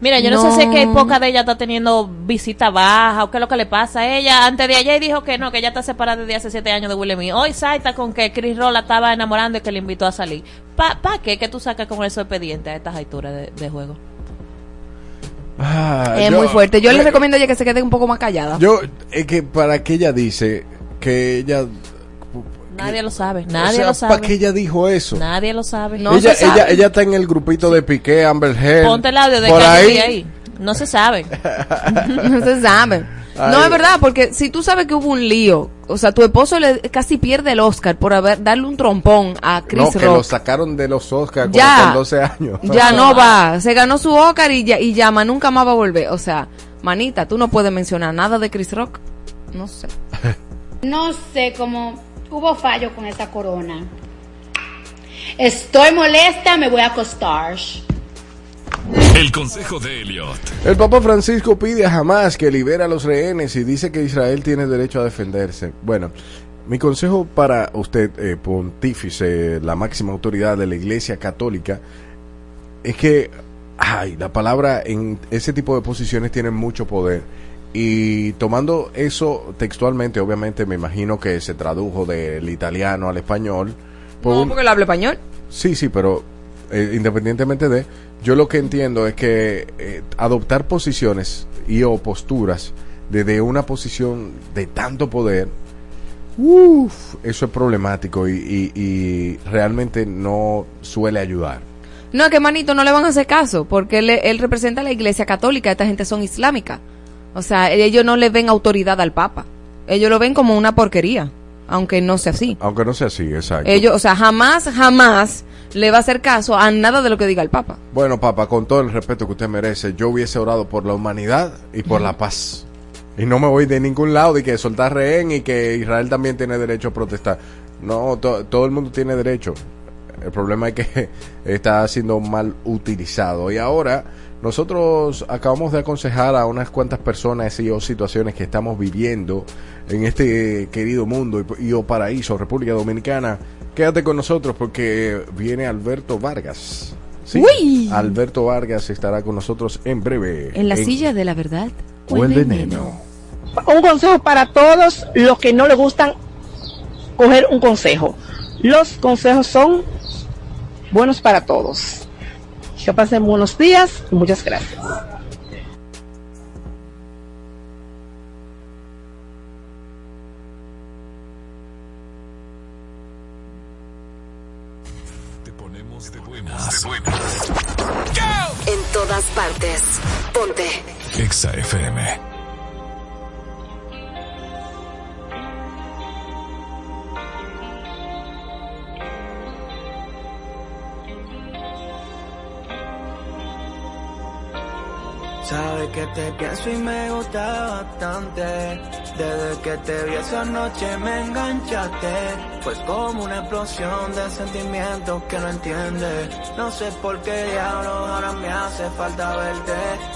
Mira, yo no, sé si es que hay poca de ella está teniendo visita baja o qué es lo que le pasa a ella. Antes de ayer dijo que no, que ella está separada desde hace siete años de Will Smith. Hoy salta con que Chris Roll la estaba enamorando y que le invitó a salir. ¿Pa, pa qué que tú sacas con eso expediente a estas alturas de, de juego? Ah, es yo- muy fuerte. Yo le recomiendo a ella que se quede un poco más callada. Yo, es que para que ella dice que ella. Nadie lo sabe, nadie o sea, lo sabe. ¿Para qué ella dijo eso? Nadie lo sabe. ella, ella, ella está en el grupito de Piqué, Amber Heard. Ponte el audio de por ahí. Ahí. No se sabe. no se sabe. No, es verdad, porque si tú sabes que hubo un lío, o sea, tu esposo le casi pierde el Oscar por haber darle un trompón a Chris No, que lo Rock. sacaron de los Oscars Ya. con 12 años. Ya no va, se ganó su Oscar y, ya, y llama, nunca más va a volver. O sea, manita, tú no puedes mencionar nada de Chris Rock. No sé. No sé cómo hubo fallo con esa corona. Estoy molesta, me voy a acostar. El consejo de Elliot. El Papa Francisco pide a Hamas que libere a los rehenes y dice que Israel tiene derecho a defenderse. Bueno, mi consejo para usted, eh, pontífice, la máxima autoridad de la Iglesia Católica, es que, ay, la palabra en ese tipo de posiciones tiene mucho poder. Y tomando eso textualmente, obviamente me imagino que se tradujo del italiano al español. por No, un- porque él habla español. Sí, sí, pero eh, independientemente de, yo lo que entiendo es que eh, adoptar posiciones y o posturas desde una posición de tanto poder, uff, eso es problemático y, realmente no suele ayudar. No, que manito, no le van a hacer caso, porque él, él representa a la iglesia católica, esta gente son islámica. O sea, ellos no le ven autoridad al Papa. Ellos lo ven como una porquería, aunque no sea así. Aunque no sea así, exacto. Ellos, o sea, jamás, jamás le va a hacer caso a nada de lo que diga el Papa. Bueno, papá, con todo el respeto que usted merece, yo hubiese orado por la humanidad y por la paz. Y no me voy de ningún lado de que soltar rehén y que Israel también tiene derecho a protestar. No, to- todo el mundo tiene derecho. El problema es que está siendo mal utilizado. Y ahora nosotros acabamos de aconsejar a unas cuantas personas y o situaciones que estamos viviendo en este querido mundo y, y o paraíso, República Dominicana. Quédate con nosotros porque viene Alberto Vargas. Sí, Uy. Alberto Vargas estará con nosotros en breve. En la silla de la verdad. o el veneno. un consejo para todos los que no les gustan coger un consejo. Los consejos son buenos para todos. Que pasen buenos días y muchas gracias. Te ponemos de buenas. De buenas. En todas partes. Ponte. Exa FM. Sabes que te pienso y me gusta bastante. Desde que te vi esa noche me enganchaste. Fue como una explosión de sentimientos que no entiendes. No sé por qué diablos ahora me hace falta verte.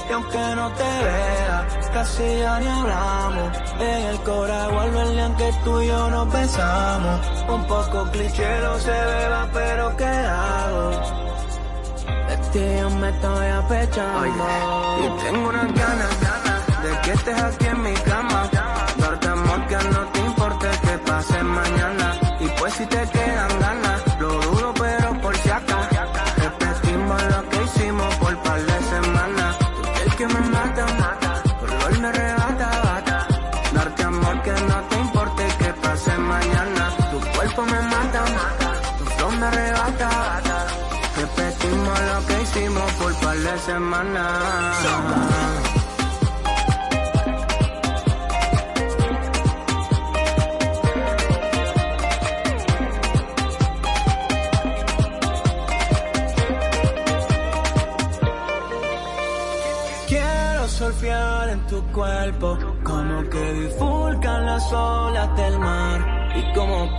Y aunque no te vea, casi ya ni hablamos. En el corazón vuelve el que tú y yo nos besamos. Un poco cliché lo se beba, pero ¿qué hago? Ti yo me estoy apechando. Y tengo unas ganas De que estés aquí en mi cama. Darte amor que no te importe que pase mañana. Y pues si te quedan ganas de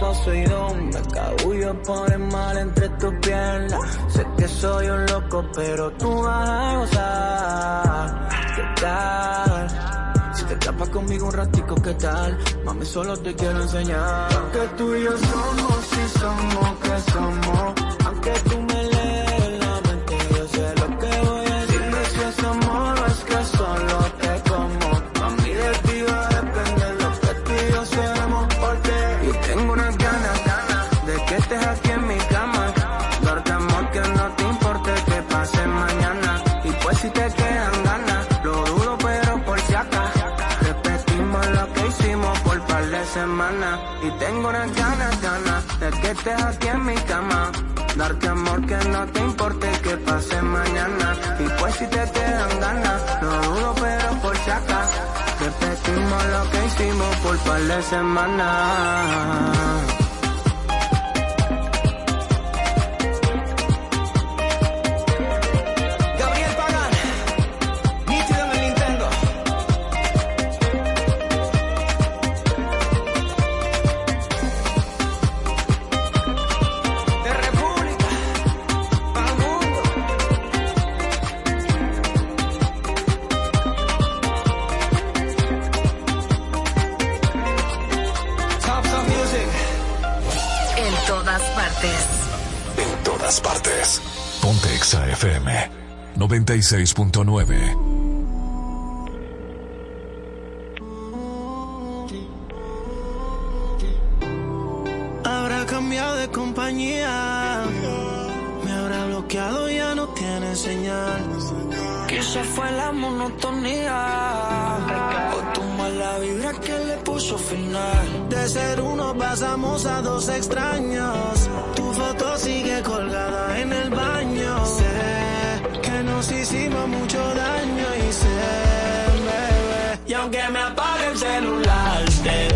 Y como Poseidón, me por el mar entre tus piernas. Sé que soy un loco, pero tú vas a gozar. ¿Qué tal? Si te escapas conmigo un ratico, ¿qué tal? Mami, solo te quiero enseñar. Que tú y yo somos, si somos, que somos. Aunque tú si te quedan ganas, lo dudo pero por si acá. Repetimos lo que hicimos por par de semanas y tengo unas ganas, ganas de que estés aquí en mi cama. Darte amor que no te importe que pase mañana y pues si te quedan ganas, lo dudo pero por si acá. Repetimos lo que hicimos por par de semanas. Exa FM 96.9. Habrá cambiado de compañía. Me habrá bloqueado, ya no tiene señal. Quizá fue la monotonía. O tu mala vibra que le puso final. De ser uno pasamos a dos extraños. Tu foto sigue colgada en el baño. Nos hicimos mucho daño y sé, bebé. Y aunque me apague el celular, te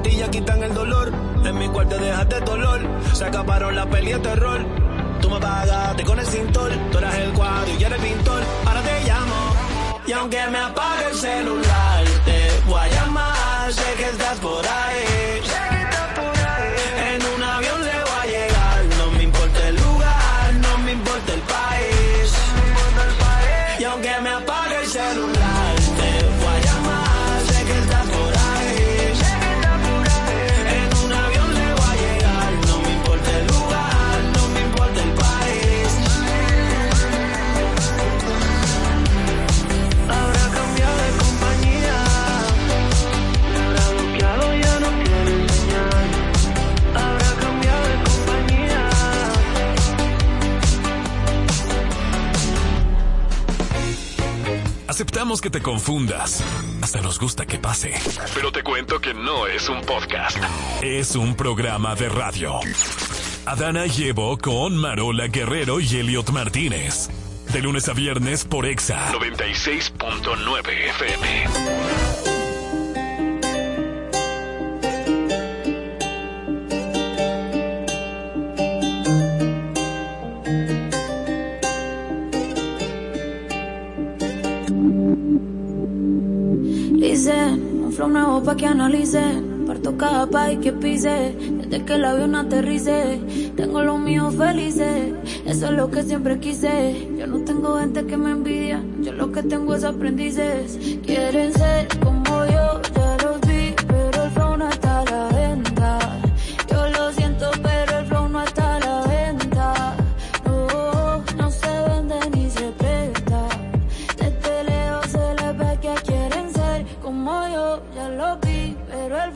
pastillas quitan el dolor. En mi cuarto dejaste dolor. Se acabaron la peli de terror. Tú me pagaste con el cintor. Tú eras el cuadro y yo el pintor. Ahora te llamo. Y aunque me apague el celular, te voy a llamar. Sé que estás por ahí. Aceptamos que te confundas. Hasta nos gusta que pase. Pero te cuento que no es un podcast. Es un programa de radio. Adana llevo con Marola Guerrero y Elliot Martínez. De lunes a viernes por Exa 96.9 FM. Nuevo pa' que analicen. Parto cada país que pise. Desde que el avión aterrice. Tengo los míos felices. Eso es lo que siempre quise. Yo no tengo gente que me envidia. Yo lo que tengo es aprendices. Quieren ser como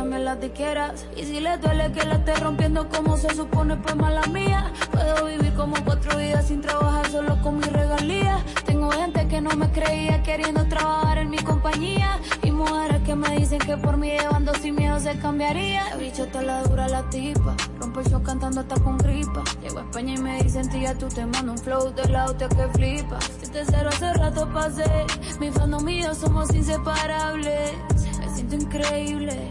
también las. Y si le duele que la esté rompiendo como se supone, pues mala mía. Puedo vivir como cuatro días sin trabajar solo con mis regalías. Tengo gente que no me creía queriendo trabajar en mi compañía. Y mujeres que me dicen que por mí llevando sin miedo se cambiaría. La bicho está la dura la tipa. Rompe el show cantando hasta con gripa. Llego a España y me dicen, tía, tú te mando un flow del auto que flipa. Si te cero hace rato pasé. Mi fandom y yo somos inseparables. Me siento increíble.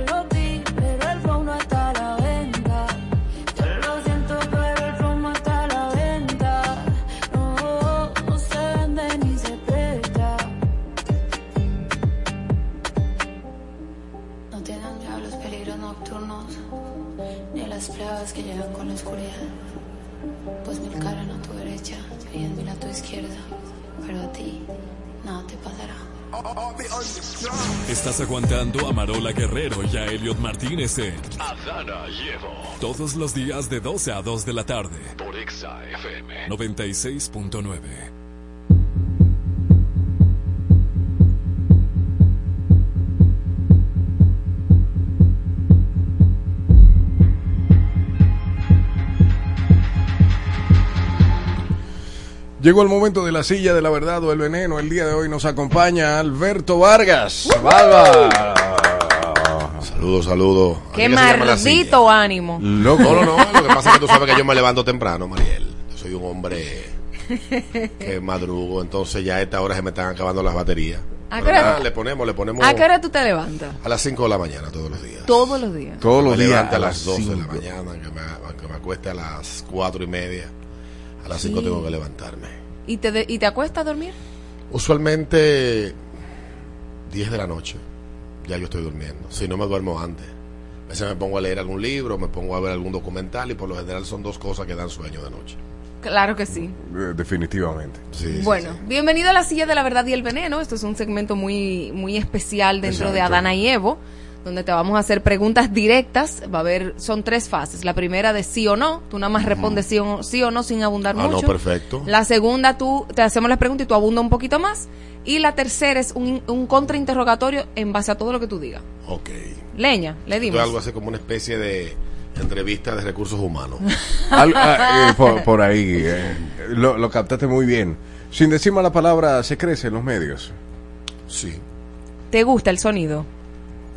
plebas que llegan con la oscuridad. Pues mil caras a tu derecha y diez mil a tu izquierda, pero a ti nada te pasará. Estás aguantando a Marola Guerrero y a Elliot Martínez en Adana Llevo. todos los días de 12 a 2 de la tarde. Por Exa FM. 96.9. Llegó el momento de la silla de la verdad o el veneno. El día de hoy nos acompaña Alberto Vargas. Barba. Saludos, saludos. Qué maldito ánimo. Loco. No, no, no. Lo que pasa es que tú sabes que yo me levanto temprano, Mariel. Yo soy un hombre que madrugo. Entonces ya a esta hora se me están acabando las baterías. ¿A qué hora- nada, le ponemos, le ponemos ¿A qué hora tú te levantas? a las 5 de la mañana todos los días. Todos los días. Todos los me días levanto a a las las 12 de la mañana, que me, que me acueste a las 4 y media. A las 5 Sí. tengo que levantarme. ¿Y te, de- ¿Y te acuestas a dormir? Usualmente 10 de la noche ya yo estoy durmiendo. Si no me duermo antes. A veces me pongo a leer algún libro, me pongo a ver algún documental y por lo general son dos cosas que dan sueño de noche. Claro que sí. Eh, Definitivamente. Bueno, bienvenido a la silla de la verdad y el veneno. Esto es un segmento muy, muy especial dentro de. Adana y Evo, donde te vamos a hacer preguntas directas. Va a haber, son tres fases. La primera de sí o no. Tú nada más respondes sí o, sí o no sin abundar Ah, no, mucho. perfecto. La segunda, tú te hacemos las preguntas y tú abundas un poquito más. Y la tercera es un, un contrainterrogatorio en base a todo lo que tú digas. Ok. Leña, le Esto dimos. algo así como una especie de entrevista de recursos humanos. Al- ah, eh, por, por ahí. eh, lo, lo captaste muy bien. Sin decir la palabra, se crece en los medios. Sí. ¿Te gusta el sonido?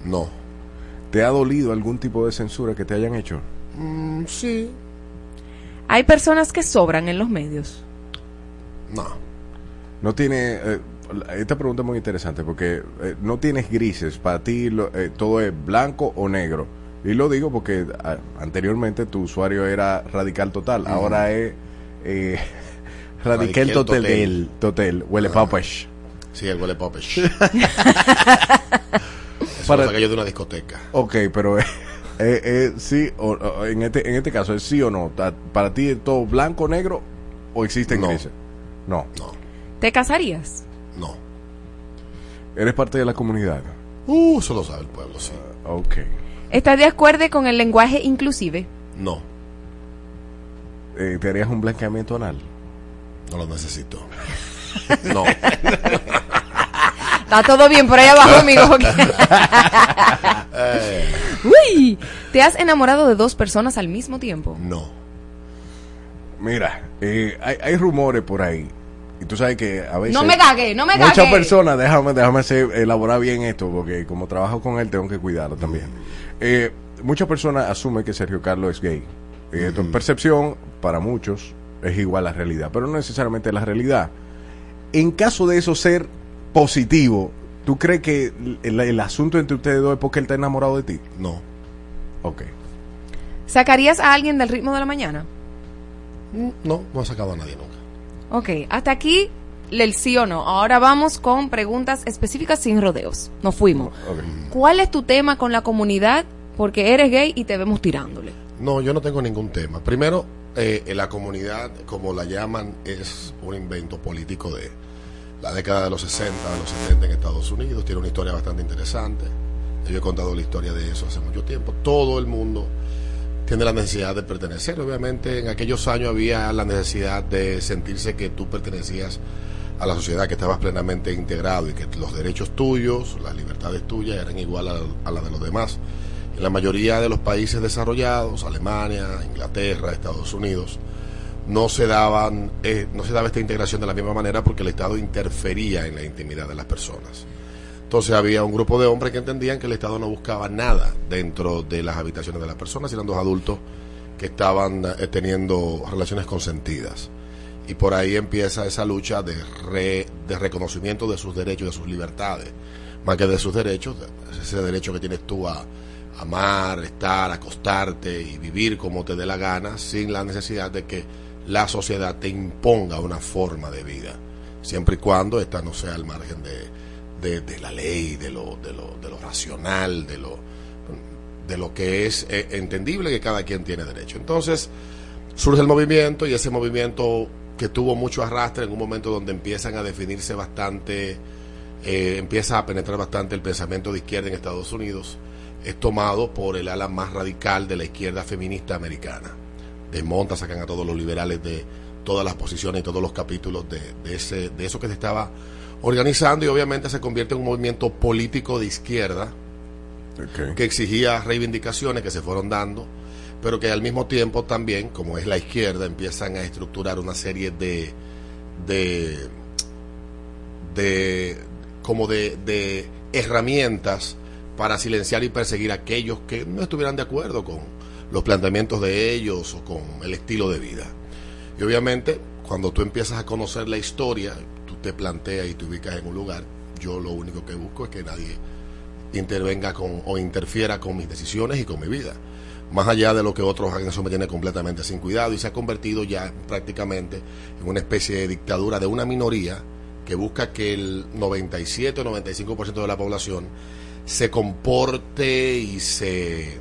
No. ¿Te ha dolido algún tipo de censura que te hayan hecho? Mm, sí. Hay personas que sobran en los medios. No. No tiene. eh, esta pregunta es muy interesante porque eh, no tienes grises. Para ti lo- eh, todo es blanco o negro. Y lo digo porque anteriormente tu usuario era radical total. Ahora es eh, radical total. Total. Huele papas. Sí, el huele popes. Es Para- que yo de una discoteca. Ok, pero eh, eh, eh, sí, o, o- en, este, en este caso es sí o no. ¿Para ti es todo blanco, negro o existen No. grises? No. ¿Te casarías? No. ¿Eres parte de la comunidad? Uh, eso lo sabe el pueblo, sí. Ok. ¿Estás de acuerdo con el lenguaje inclusive? No. Eh, ¿Te harías un blanqueamiento anal? No lo necesito. No. Está todo bien por ahí abajo, amigo. Eh, Uy, ¿te has enamorado de dos personas al mismo tiempo? no. Mira, eh, hay, hay rumores por ahí. Y tú sabes que a veces... No me cagué, no me Muchas cagué. personas, déjame, déjame hacer- elaborar bien esto, porque como trabajo con él, tengo que cuidarlo también. Eh, muchas personas asumen que Sergio Carlos es gay. Y esto es percepción, para muchos, es igual a la realidad, pero no necesariamente la realidad. En caso de eso ser positivo, ¿tú crees que el, el asunto entre ustedes dos es porque él está enamorado de ti? No. Ok. ¿Sacarías a alguien del ritmo de la mañana? No, no he sacado a nadie nunca. Ok, hasta aquí el sí o no. Ahora vamos con preguntas específicas sin rodeos. Nos fuimos. ¿Cuál es tu tema con la comunidad? Porque eres gay y te vemos tirándole. No, yo no tengo ningún tema. Primero, eh, la comunidad, como la llaman, es un invento político de la década de los 60, de los 70 en Estados Unidos. Tiene una historia bastante interesante. Yo he contado la historia de eso hace mucho tiempo. Todo el mundo tiene la necesidad de pertenecer. Obviamente, en aquellos años había la necesidad de sentirse que tú pertenecías a la sociedad, que estabas plenamente integrado y que los derechos tuyos, las libertades tuyas eran igual a, a las de los demás. En la mayoría de los países desarrollados, Alemania, Inglaterra, Estados Unidos, no se daban, eh, no se daba esta integración de la misma manera porque el Estado interfería en la intimidad de las personas. Entonces había un grupo de hombres que entendían que el Estado no buscaba nada dentro de las habitaciones de las personas, eran dos adultos que estaban eh, teniendo relaciones consentidas. Y por ahí empieza esa lucha de, re- de reconocimiento de sus derechos, de sus libertades, más que de sus derechos, de- ese derecho que tienes tú a amar, estar, acostarte y vivir como te dé la gana, sin la necesidad de que la sociedad te imponga una forma de vida, siempre y cuando esta no sea al margen de, de, la ley, de lo, de, lo, de lo racional, de lo, de lo que es eh, entendible que cada quien tiene derecho. Entonces surge el movimiento y ese movimiento que tuvo mucho arrastre en un momento donde empiezan a definirse bastante, eh, empieza a penetrar bastante el pensamiento de izquierda en Estados Unidos, es tomado por el ala más radical de la izquierda feminista americana. Desmonta, sacan a todos los liberales de todas las posiciones y todos los capítulos de, de ese, de eso que se estaba organizando y obviamente se convierte en un movimiento político de izquierda que exigía reivindicaciones que se fueron dando, pero que al mismo tiempo también, como es la izquierda, empiezan a estructurar una serie de de, de como de, de herramientas para silenciar y perseguir a aquellos que no estuvieran de acuerdo con los planteamientos de ellos o con el estilo de vida. Y obviamente, cuando tú empiezas a conocer la historia, tú te planteas y te ubicas en un lugar, yo lo único que busco es que nadie intervenga con o interfiera con mis decisiones y con mi vida. Más allá de lo que otros hagan, eso me tiene completamente sin cuidado y se ha convertido ya prácticamente en una especie de dictadura de una minoría que busca que el 97 o 95% de la población se comporte y se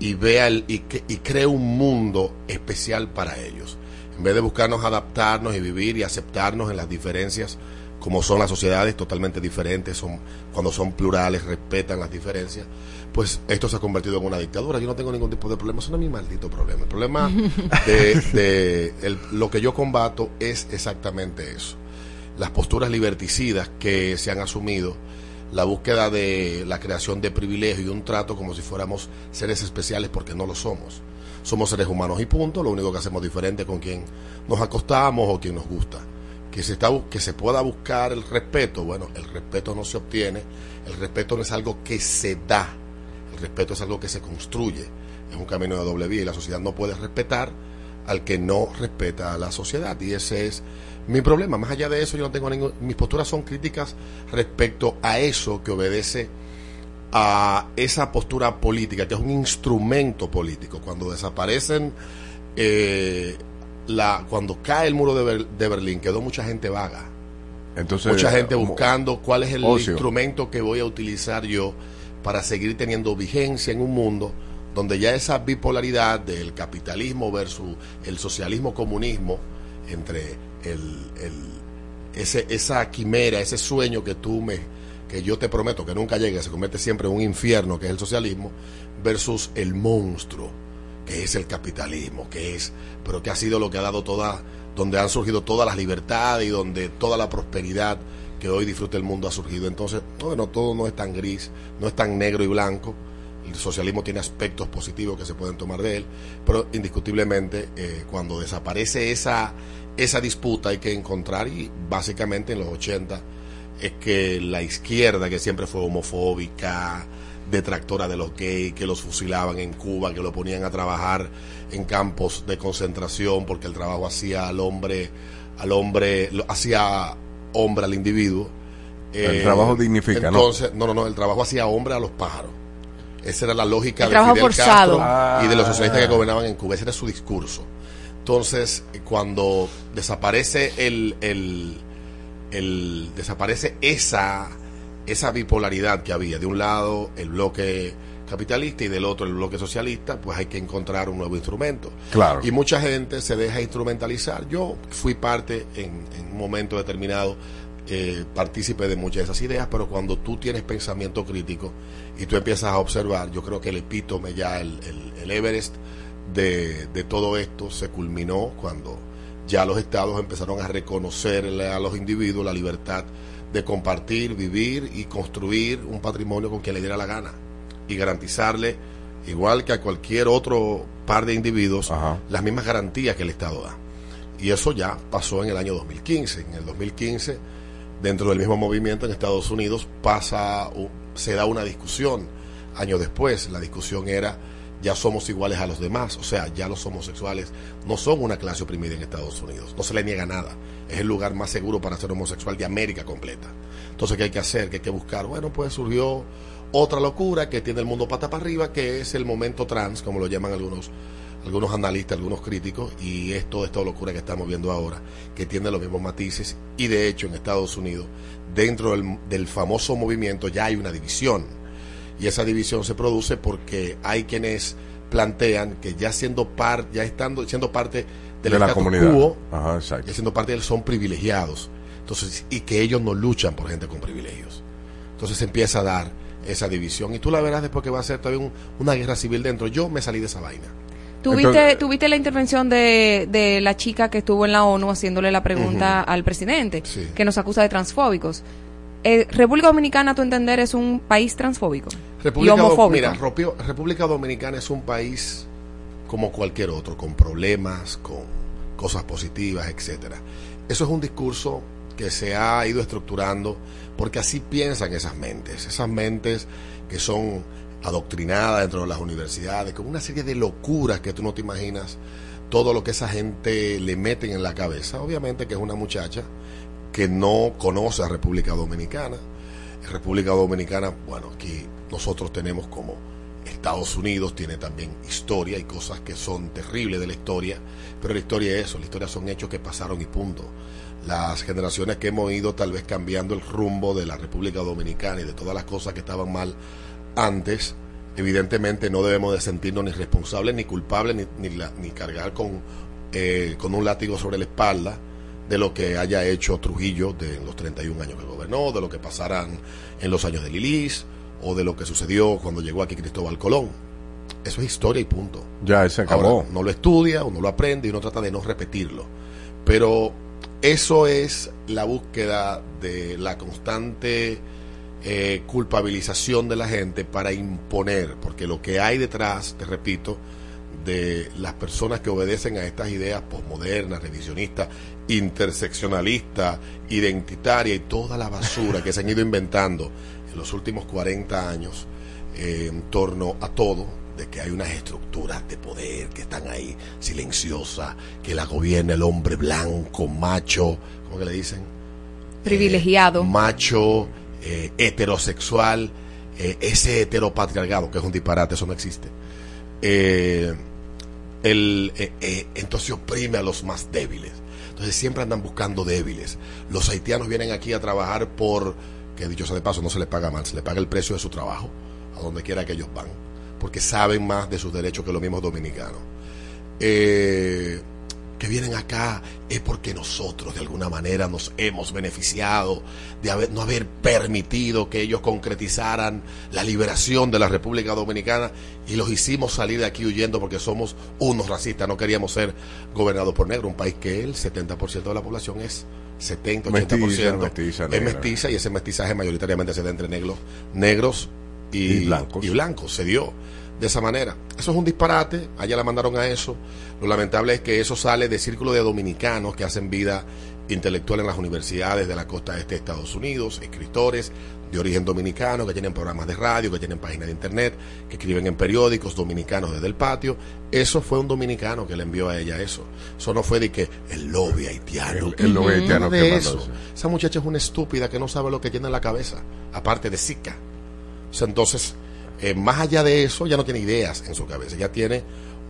y vea el- y, y cree un mundo especial para ellos. En vez de buscarnos adaptarnos y vivir y aceptarnos en las diferencias, como son las sociedades totalmente diferentes, son cuando son plurales, respetan las diferencias, pues esto se ha convertido en una dictadura. Yo no tengo ningún tipo de problema, eso no es mi maldito problema. El problema de, de el- lo que yo combato es exactamente eso. Las posturas liberticidas que se han asumido, la búsqueda de la creación de privilegios y un trato como si fuéramos seres especiales porque no lo somos. Somos seres humanos y punto, lo único que hacemos diferente con quien nos acostamos o quien nos gusta. Que se, está, que se pueda buscar el respeto, bueno, el respeto no se obtiene, el respeto no es algo que se da, el respeto es algo que se construye, es un camino de doble vía y la sociedad no puede respetar al que no respeta a la sociedad y ese es mi problema. Más allá de eso, yo no tengo ningún. Mis posturas son críticas respecto a eso que obedece a esa postura política, que es un instrumento político. Cuando desaparecen, eh, la, cuando cae el muro de, Ber- de Berlín, quedó mucha gente vaga. Entonces, mucha gente como- buscando cuál es el ocio. instrumento que voy a utilizar yo para seguir teniendo vigencia en un mundo donde ya esa bipolaridad del capitalismo versus el socialismo comunismo entre el, ese, esa quimera, ese sueño que tú me que yo te prometo que nunca llegue, se convierte siempre en un infierno que es el socialismo versus el monstruo que es el capitalismo, que es, pero que ha sido lo que ha dado toda, donde han surgido todas las libertades y donde toda la prosperidad que hoy disfruta el mundo ha surgido. Entonces, bueno, todo no es tan gris, no es tan negro y blanco. El socialismo tiene aspectos positivos que se pueden tomar de él, pero indiscutiblemente eh, cuando desaparece esa, esa disputa hay que encontrar, y básicamente en los 80 es que la izquierda, que siempre fue homofóbica, detractora de los gays, que los fusilaban en Cuba, que lo ponían a trabajar en campos de concentración porque el trabajo hacía al hombre, al hombre, lo- hacía hombre al individuo. El trabajo dignifica, ¿no? entonces, ¿no? No, no, el trabajo hacía hombre a los pájaros. Esa era la lógica El de trabajo Fidel forzado. Castro y de los Ah. socialistas que gobernaban en Cuba. Ese era su discurso. Entonces, cuando desaparece el, el, el, desaparece esa, esa bipolaridad que había. De un lado el bloque capitalista y del otro el bloque socialista, pues hay que encontrar un nuevo instrumento. Claro. Y mucha gente se deja instrumentalizar. Yo fui parte en, en un momento determinado, eh, partícipe de muchas de esas ideas, pero cuando tú tienes pensamiento crítico y tú empiezas a observar, yo creo que el epítome ya, el, el- el Everest de, de todo esto se culminó cuando ya los estados empezaron a reconocerle a los individuos la libertad de compartir, vivir y construir un patrimonio con quien le diera la gana y garantizarle, igual que a cualquier otro par de individuos, las mismas garantías que el Estado da. Y eso ya pasó en el año 2015. En el 2015, dentro del mismo movimiento en Estados Unidos, pasa, se da una discusión. Años después, la discusión era ya somos iguales a los demás, o sea, ya los homosexuales no son una clase oprimida en Estados Unidos, no se le niega nada, es el lugar más seguro para ser homosexual de América completa. Entonces, ¿qué hay que hacer? ¿Qué hay que buscar? Bueno, pues surgió otra locura que tiene el mundo pata para arriba, que es el momento trans, como lo llaman algunos algunos analistas, algunos críticos, y es toda esta locura que estamos viendo ahora, que tiene los mismos matices, y de hecho en Estados Unidos, dentro del, del famoso movimiento ya hay una división, y esa división se produce porque hay quienes plantean que ya siendo par, ya estando siendo parte del de la comunidad. quo, Ajá, exacto. ya siendo parte de él son privilegiados. Entonces, y que ellos no luchan por gente con privilegios. Entonces se empieza a dar esa división. Y tú la verás después que va a ser también un- una guerra civil dentro. Yo me salí de esa vaina. ¿Tuviste, tuviste la intervención de, de la chica que estuvo en la ONU haciéndole la pregunta al presidente, Sí. que nos acusa de transfóbicos? Eh, República Dominicana, a tu entender, es un país transfóbico República y Do- homofóbico. mira, Ropio- República Dominicana es un país como cualquier otro, con problemas, con cosas positivas, etcétera. Eso es un discurso que se ha ido estructurando porque así piensan esas mentes, esas mentes que son adoctrinadas dentro de las universidades, con una serie de locuras que tú no te imaginas, todo lo que esa gente le meten en la cabeza. Obviamente que es una muchacha que no conoce a República Dominicana. República Dominicana, bueno, aquí nosotros tenemos como Estados Unidos tiene también historia y cosas que son terribles de la historia, pero la historia es eso, la historia son hechos que pasaron y punto. Las generaciones que hemos ido tal vez cambiando el rumbo de la República Dominicana y de todas las cosas que estaban mal antes, evidentemente no debemos de sentirnos ni responsables ni culpables ni, ni, ni cargar con, eh, con un látigo sobre la espalda de lo que haya hecho Trujillo de los 31 años que gobernó, de lo que pasaran en los años de Lilis o de lo que sucedió cuando llegó aquí Cristóbal Colón. Eso es historia y punto. Ya, se acabó. Ahora, uno lo estudia, uno lo aprende y uno trata de no repetirlo. Pero eso es la búsqueda de la constante eh, culpabilización de la gente para imponer, porque lo que hay detrás, te repito, de las personas que obedecen a estas ideas posmodernas, revisionistas, interseccionalistas, identitarias y toda la basura que se han ido inventando en los últimos 40 años eh, en torno a todo, de que hay unas estructuras de poder que están ahí silenciosas, que la gobierna el hombre blanco, macho, ¿cómo que le dicen? Privilegiado. macho, eh, heterosexual, eh, ese heteropatriarcado, que es un disparate, eso no existe. Eh, el, eh, eh, entonces oprime a los más débiles. Entonces siempre andan buscando débiles. Los haitianos vienen aquí a trabajar por, que dicho sea de paso, no se les paga mal, se les paga el precio de su trabajo, a donde quiera que ellos van, porque saben más de sus derechos que los mismos dominicanos. Eh, que vienen acá es porque nosotros de alguna manera nos hemos beneficiado de haber, no haber permitido que ellos concretizaran la liberación de la República Dominicana y los hicimos salir de aquí huyendo porque somos unos racistas, no queríamos ser gobernados por negros, un país que el 70% de la población es 70, 80% Mestiza, mestiza, es negra. mestiza y ese mestizaje mayoritariamente se da entre negros, negros y, Y blancos. y blancos, se dio de esa manera. Eso es un disparate, allá la mandaron a eso. Lo lamentable es que eso sale de círculo de dominicanos que hacen vida intelectual en las universidades de la costa este de Estados Unidos, escritores de origen dominicano que tienen programas de radio, que tienen páginas de internet, que escriben en periódicos dominicanos desde el patio. Eso fue un dominicano que le envió a ella eso. Eso no fue de que el lobby haitiano. El- el lobby haitiano de que mandó eso. eso. Esa muchacha es una estúpida que no sabe lo que tiene en la cabeza, aparte de Zika. O sea, entonces, eh, más allá de eso, ya no tiene ideas en su cabeza, ya tiene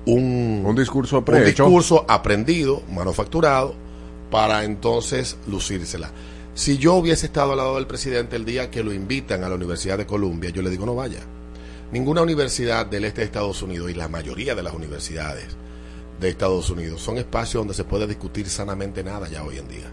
un, Un discurso un discurso aprendido, manufacturado, para entonces lucírsela. Si yo hubiese estado al lado del presidente el día que lo invitan a la Universidad de Columbia, yo le digo no vaya. Ninguna universidad del este de Estados Unidos y la mayoría de las universidades de Estados Unidos son espacios donde se puede discutir sanamente nada ya hoy en día.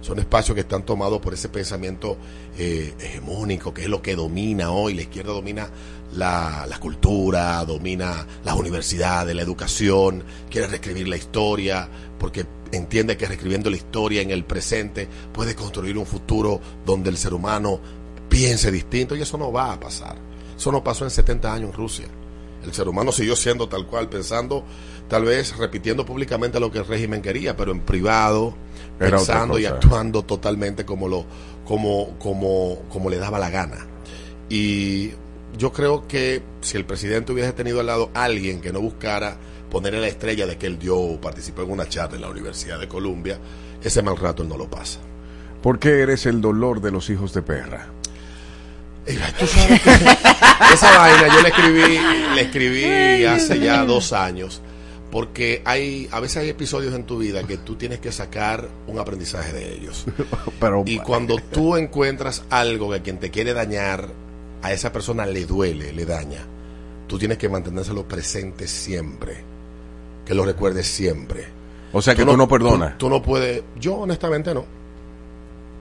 Son espacios que están tomados por ese pensamiento eh, hegemónico, que es lo que domina hoy. La izquierda domina la, la cultura, domina las universidades, la educación, quiere reescribir la historia, porque entiende que reescribiendo la historia en el presente puede construir un futuro donde el ser humano piense distinto y eso no va a pasar. Eso no pasó en 70 años en Rusia. El ser humano siguió siendo tal cual, pensando, tal vez repitiendo públicamente lo que el régimen quería, pero en privado, Era pensando y actuando totalmente como lo, como, como, como le daba la gana. Y yo creo que si el presidente hubiese tenido al lado a alguien que no buscara ponerle la estrella de que él dio, participó en una charla en la Universidad de Columbia, ese mal rato él no lo pasa. ¿Por qué eres el dolor de los hijos de perra? Tú sabes que esa vaina yo le escribí, le escribí hace ya dos años, porque hay, a veces hay episodios en tu vida que tú tienes que sacar un aprendizaje de ellos. Pero, Y cuando tú encuentras algo que quien te quiere dañar, a esa persona le duele, le daña, tú tienes que mantenérselo presente siempre, que lo recuerdes siempre. O sea que tú no perdonas. Tú, tú no puedes, yo honestamente no,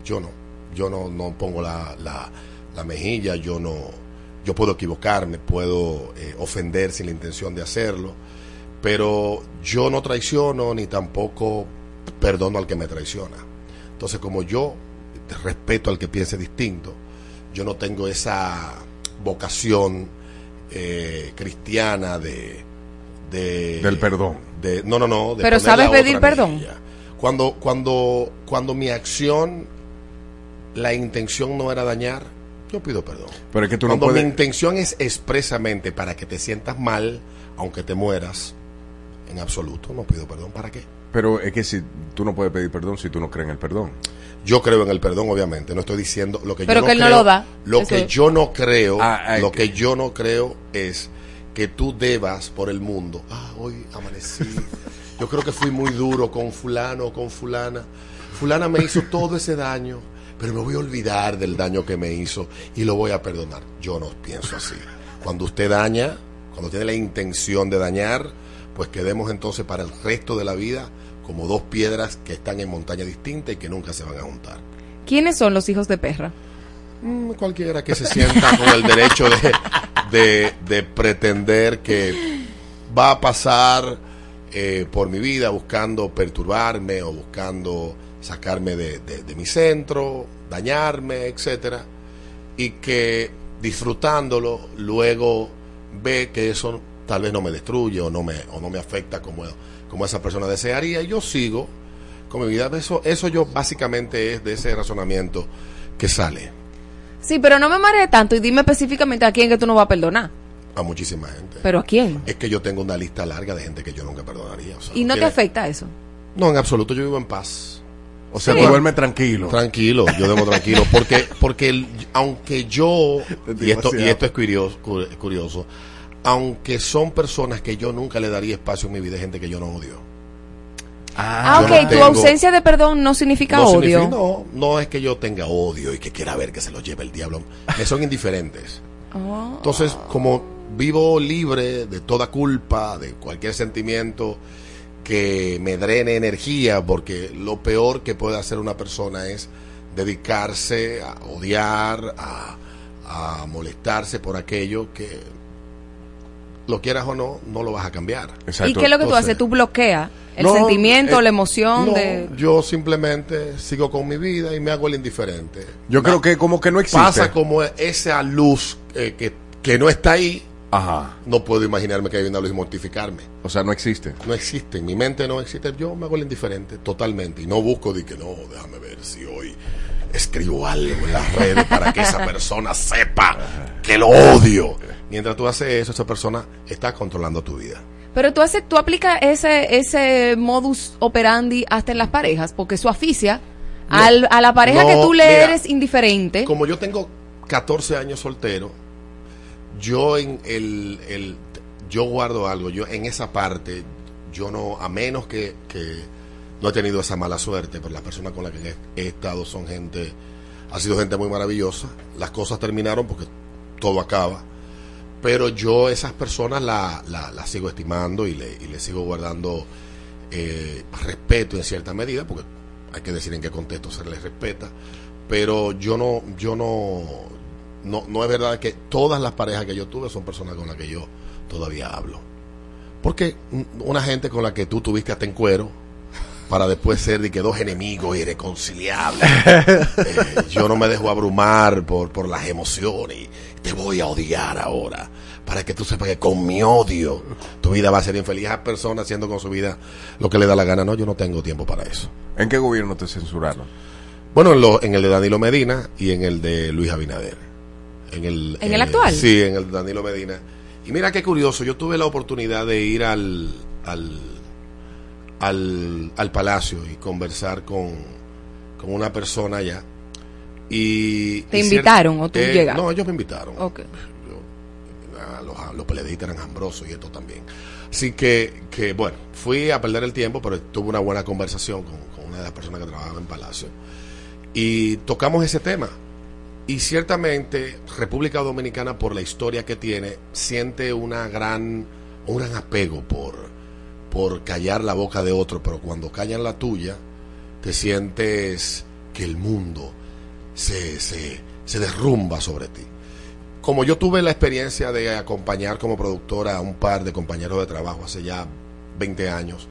yo no, yo no, no pongo la, la, la mejilla, yo no, yo puedo equivocarme, puedo eh, ofender sin la intención de hacerlo, pero yo no traiciono ni tampoco perdono al que me traiciona. Entonces, como yo respeto al que piense distinto, yo no tengo esa vocación eh, cristiana de, de- Del perdón. de- no, no, no. de Pero ¿sabes pedir perdón? mejilla. Cuando, cuando, cuando mi acción, la intención no era dañar, yo pido perdón. Pero es que tú no Cuando puedes- mi intención es expresamente para que te sientas mal, aunque te mueras, en absoluto, no pido perdón. ¿Para qué? Pero es que si tú no puedes pedir perdón si tú no crees en el perdón. Yo creo en el perdón, obviamente. No estoy diciendo lo que Pero yo no que él no creo. lo da. Lo Eso que yo no creo, Ah, ah, lo que- que yo no creo es que tú debas por el mundo. Ah, hoy amanecí. Yo creo que fui muy duro con fulano o con fulana. Fulana me hizo todo ese daño, pero me voy a olvidar del daño que me hizo y lo voy a perdonar. Yo no pienso así. Cuando usted daña, cuando tiene la intención de dañar, pues quedemos entonces para el resto de la vida como dos piedras que están en montaña distinta y que nunca se van a juntar. ¿Quiénes son los hijos de perra? Mm, cualquiera que se sienta con el derecho de, de- de pretender que va a pasar eh, por mi vida buscando perturbarme o buscando sacarme de, de- de mi centro, dañarme, etcétera, y que disfrutándolo luego ve que eso tal vez no me destruye o no me, o no me afecta como, como esa persona desearía, y yo sigo con mi vida. Eso, eso yo básicamente es de ese razonamiento que sale. Sí, pero no me marees tanto y dime específicamente a quién que tú no vas a perdonar. a muchísima gente. ¿Pero a quién? Es que yo tengo una lista larga de gente que yo nunca perdonaría. o sea, ¿Y no te quiere- afecta eso? No, en absoluto, yo vivo en paz. O sea, Sí. tú duermes tranquilo. Tranquilo, yo duermo tranquilo. Porque, porque el- aunque yo, y esto, y esto es curioso, cu- curioso, aunque son personas que yo nunca le daría espacio en mi vida, gente que yo no odio. Ah, yo ok, no tu ausencia de perdón no significa no odio. significa- no, no es que yo tenga odio y que quiera ver que se lo lleve el diablo. Me son indiferentes. Oh. Entonces, como vivo libre de toda culpa, de cualquier sentimiento que me drene energía, porque lo peor que puede hacer una persona es dedicarse a odiar, a, a molestarse por aquello que lo quieras o no, no lo vas a cambiar. ¿Y qué es lo que tú haces? Tú bloqueas el No, sentimiento, eh, la emoción no, de... Yo simplemente sigo con mi vida y me hago el indiferente. Yo creo que como que no existe. Pasa como esa luz eh, que, que no está ahí. Ajá. No puedo imaginarme que hay una luz y mortificarme. O sea, no existe. No existe. En mi mente no existe. Yo me hago el indiferente totalmente. Y no busco de que no, déjame ver si hoy escribo algo en las redes para que esa persona sepa que lo odio. Mientras tú haces eso, esa persona está controlando tu vida. Pero tú, haces, tú aplicas ese, ese modus operandi hasta en las parejas, porque eso aficia No. al- a la pareja No, que tú le mira, eres indiferente. Como yo tengo 14 años soltero, yo en el, el- yo guardo algo, yo en esa parte, yo no, a menos que, que no he tenido esa mala suerte, pero las personas con las que he, he estado son gente, ha sido gente muy maravillosa. Las cosas terminaron porque todo acaba, pero yo esas personas las la, la sigo estimando y le, y le sigo guardando eh, respeto en cierta medida, porque hay que decir en qué contexto se les respeta, pero yo no, yo no, no, no es verdad que todas las parejas que yo tuve son personas con las que yo todavía hablo. Porque una gente con la que tú tuviste hasta en cuero, para después ser de que dos enemigos irreconciliables. Eh, yo no me dejo abrumar por, por las emociones. Te voy a odiar ahora. Para que tú sepas que con mi odio tu vida va a ser infeliz. Esa persona haciendo con su vida lo que le da la gana. No, yo no tengo tiempo para eso. ¿En qué gobierno te censuraron? Bueno, en, lo- en el de Danilo Medina y en el de Luis Abinader. En el, ¿En el actual? Sí, en el Danilo Medina. Y mira qué curioso, yo tuve la oportunidad de ir al, al, al, al palacio y conversar con, con una persona allá. Y, ¿Te y invitaron o tú eh, llegaste? No, ellos me invitaron. Los, los peleadistas eran ambrosos y esto también. Así que, que, bueno, fui a perder el tiempo, pero tuve una buena conversación con, con una de las personas que trabajaba en Palacio. Y tocamos ese tema. Y ciertamente República Dominicana, por la historia que tiene, siente una gran, un gran apego por, por callar la boca de otro, pero cuando callan la tuya, te sientes que el mundo se, se, se derrumba sobre ti. Como yo tuve la experiencia de acompañar como productora a un par de compañeros de trabajo hace ya 20 años,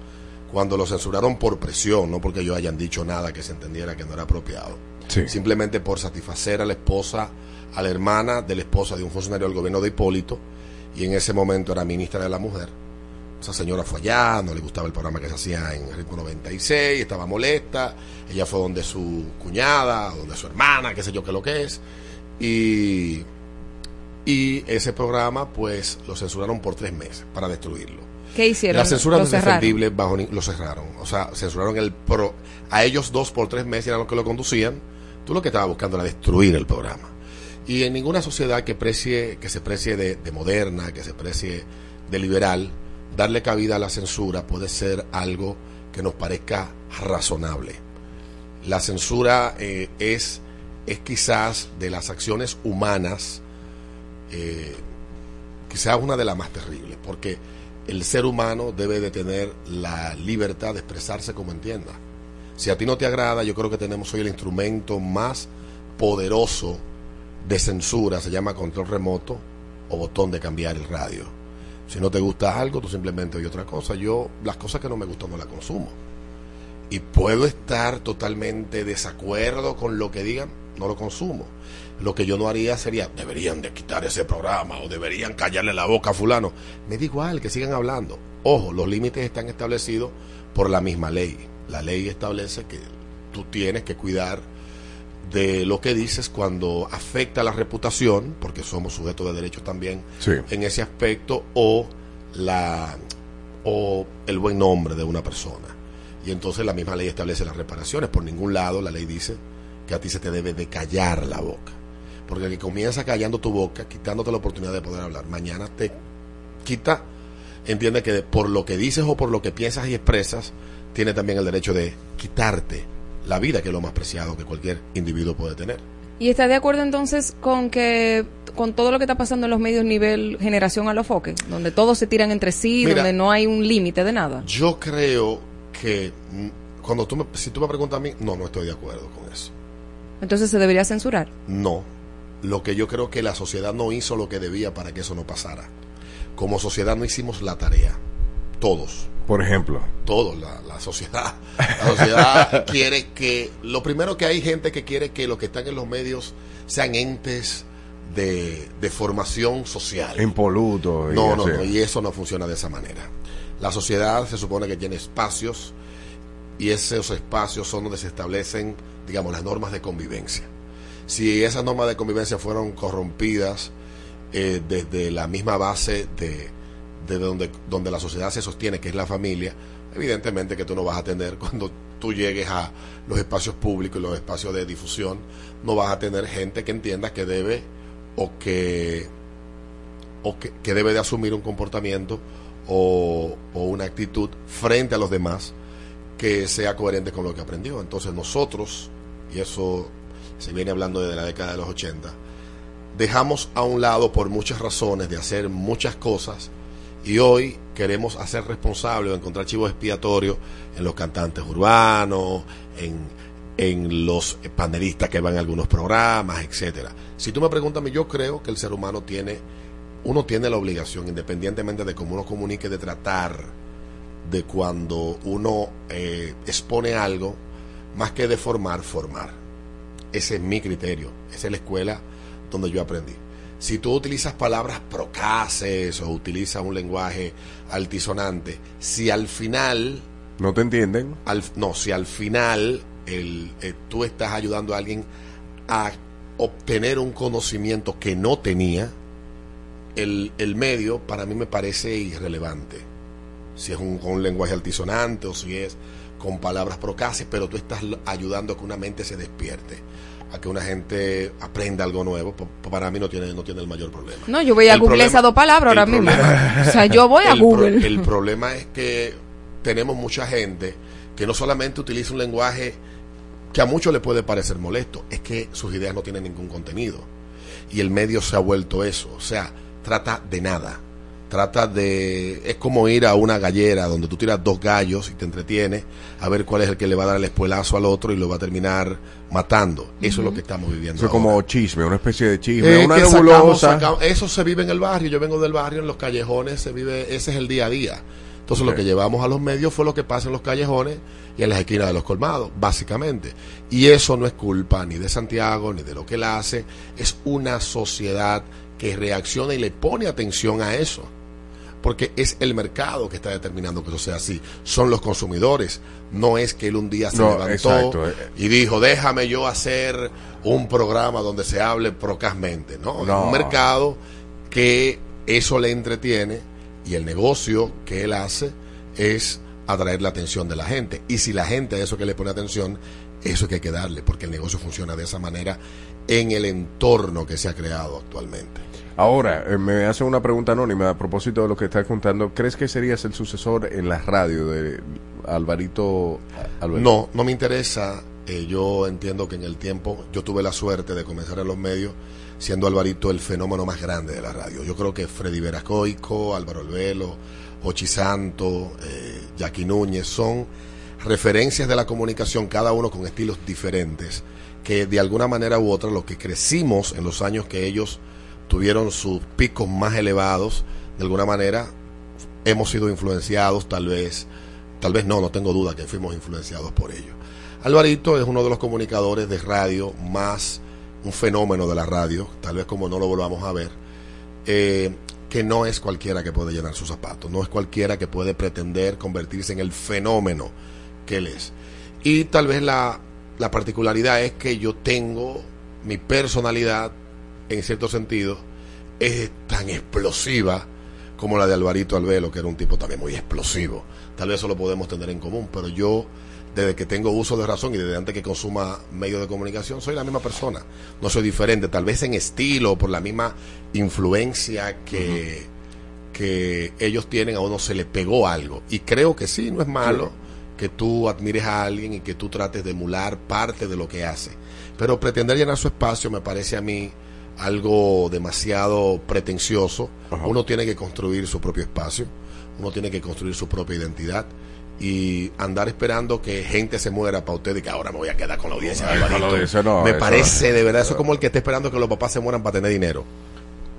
cuando lo censuraron por presión, no porque yo hayan dicho nada que se entendiera que no era apropiado, Sí. simplemente por satisfacer a la esposa, a la hermana de la esposa de un funcionario del gobierno de Hipólito, y en ese momento era ministra de la mujer. Esa señora fue allá, no le gustaba el programa que se hacía en Ritmo 96, estaba molesta, ella fue donde su cuñada, donde su hermana, qué sé yo qué lo que es, y y ese programa pues lo censuraron por tres meses para destruirlo. ¿Qué hicieron? La censura ¿Lo no es defendible bajo ni- lo cerraron. O sea, censuraron el pro a ellos dos por tres meses eran los que lo conducían. Tú lo que estabas buscando era destruir el programa. Y en ninguna sociedad que precie, que se precie de, de moderna, que se precie de liberal, darle cabida a la censura puede ser algo que nos parezca razonable. La censura eh, es, es quizás de las acciones humanas eh, quizás una de las más terribles, porque el ser humano debe de tener la libertad de expresarse como entienda. Si a ti no te agrada, yo creo que tenemos hoy el instrumento más poderoso de censura, se llama control remoto o botón de cambiar el radio. Si no te gusta algo, tú simplemente oyes otra cosa. Yo las cosas que no me gustan no las consumo. Y puedo estar totalmente desacuerdo con lo que digan, no lo consumo. Lo que yo no haría sería, deberían de quitar ese programa o deberían callarle la boca a fulano. Me da igual que sigan hablando. Ojo, los límites están establecidos por la misma ley. La ley establece que tú tienes que cuidar de lo que dices cuando afecta la reputación, porque somos sujetos de derechos también Sí. en ese aspecto, o la o el buen nombre de una persona. Y entonces la misma ley establece las reparaciones. Por ningún lado la ley dice que a ti se te debe de callar la boca. Porque el que comienza callando tu boca, quitándote la oportunidad de poder hablar, mañana te quita, entiende que por lo que dices o por lo que piensas y expresas, tiene también el derecho de quitarte la vida, que es lo más preciado que cualquier individuo puede tener. ¿Y está de acuerdo entonces con que con todo lo que está pasando en los medios nivel generación a los foques, donde todos se tiran entre sí, Mira. donde no hay un límite de nada? Yo creo que mm, cuando tú me, si tú me preguntas a mí, no, no estoy de acuerdo con eso. Entonces se debería censurar. No. Lo que yo creo que la sociedad no hizo lo que debía para que eso no pasara. Como sociedad no hicimos la tarea. Todos. Por ejemplo. Todos. La, la sociedad. La sociedad quiere que. Lo primero que hay gente que quiere que los que están en los medios sean entes de, de formación social. Impoluto. y No, no, no, y eso no funciona de esa manera. La sociedad se supone que tiene espacios y esos espacios son donde se establecen, digamos, las normas de convivencia. Si esas normas de convivencia fueron corrompidas eh, desde la misma base de, de donde, donde la sociedad se sostiene, que es la familia, evidentemente que tú no vas a tener cuando tú llegues a los espacios públicos y los espacios de difusión, no vas a tener gente que entienda que debe o que o que, que debe de asumir un comportamiento o, o una actitud frente a los demás que sea coherente con lo que aprendió. Entonces nosotros, y eso se viene hablando desde la década de los 80, dejamos a un lado por muchas razones de hacer muchas cosas y hoy queremos hacer responsable o encontrar chivos expiatorios en los cantantes urbanos, en, en los panelistas que van a algunos programas, etcétera. Si tú me preguntas yo creo que el ser humano tiene, uno tiene la obligación, independientemente de cómo uno comunique, de tratar de cuando uno eh, expone algo, más que de formar, formar. Ese es mi criterio, esa es la escuela donde yo aprendí. Si tú utilizas palabras procaces o utilizas un lenguaje altisonante, si al final... ¿No te entienden? Al, no, si al final el, eh, tú estás ayudando a alguien a obtener un conocimiento que no tenía, el, el medio para mí me parece irrelevante. Si es un, con un lenguaje altisonante o si es con palabras procaces, pero tú estás ayudando a que una mente se despierte a que una gente aprenda algo nuevo, pa- pa- para mí no tiene, no tiene el mayor problema. No, yo voy a El Google problema- esas dos palabras ahora mismo. problema- O sea, yo voy a el pro- Google. el problema es que tenemos mucha gente que no solamente utiliza un lenguaje que a muchos le puede parecer molesto, es que sus ideas no tienen ningún contenido. Y el medio se ha vuelto eso. O sea, trata de nada. Trata de. Es como ir a una gallera donde tú tiras dos gallos y te entretienes a ver cuál es el que le va a dar el espuelazo al otro y lo va a terminar matando. Eso es lo que estamos viviendo. Eso es ahora. como chisme, una especie de chisme, Eh, una sacamos- nebulosa. sacamos- eso se vive en el barrio. Yo vengo del barrio, en los callejones se vive, ese es el día a día. Entonces lo que llevamos a los medios fue lo que pasa en los callejones y en las esquinas de los colmados, básicamente. Y eso no es culpa ni de Santiago ni de lo que él hace. Es una sociedad que reacciona y le pone atención a eso. Porque es el mercado que está determinando que eso sea así. Son los consumidores. No es que él un día se No, levantó exacto. y dijo, déjame yo hacer un programa donde se hable procazmente. No, No. es un mercado que eso le entretiene y el negocio que él hace es atraer la atención de la gente. Y si la gente a eso que le pone atención, eso es que hay que darle, porque el negocio funciona de esa manera en el entorno que se ha creado actualmente. Ahora, eh, me hace una pregunta anónima a propósito de lo que estás contando. ¿Crees que serías el sucesor en la radio de Alvarito? Alvarito? No, no me interesa. Eh, yo entiendo que en el tiempo yo tuve la suerte de comenzar en los medios siendo Alvarito el fenómeno más grande de la radio. Yo creo que Freddy Veracoico, Álvaro Albelo, Ochi Santo, eh, Jackie Núñez son referencias de la comunicación, cada uno con estilos diferentes, que de alguna manera u otra, los que crecimos en los años que ellos tuvieron sus picos más elevados, de alguna manera hemos sido influenciados, tal vez, tal vez no, no tengo duda que fuimos influenciados por ellos. Alvarito es uno de los comunicadores de radio más un fenómeno de la radio, tal vez como no lo volvamos a ver, eh, que no es cualquiera que puede llenar sus zapatos, no es cualquiera que puede pretender convertirse en el fenómeno que él es. Y tal vez la, la particularidad es que yo tengo mi personalidad, en cierto sentido, es tan explosiva como la de Alvarito Albelo, que era un tipo también muy explosivo. Tal vez eso lo podemos tener en común, pero yo, desde que tengo uso de razón y desde antes que consuma medios de comunicación, soy la misma persona. No soy diferente, tal vez en estilo, por la misma influencia que, que ellos tienen, a uno se le pegó algo. Y creo que sí, no es malo que tú admires a alguien y que tú trates de emular parte de lo que hace. Pero pretender llenar su espacio me parece a mí algo demasiado pretencioso. Uno tiene que construir su propio espacio, uno tiene que construir su propia identidad y andar esperando que gente se muera para usted y que ahora me voy a quedar con la audiencia con la no, me eso- parece de verdad, eso es como el que está esperando que los papás se mueran para tener dinero.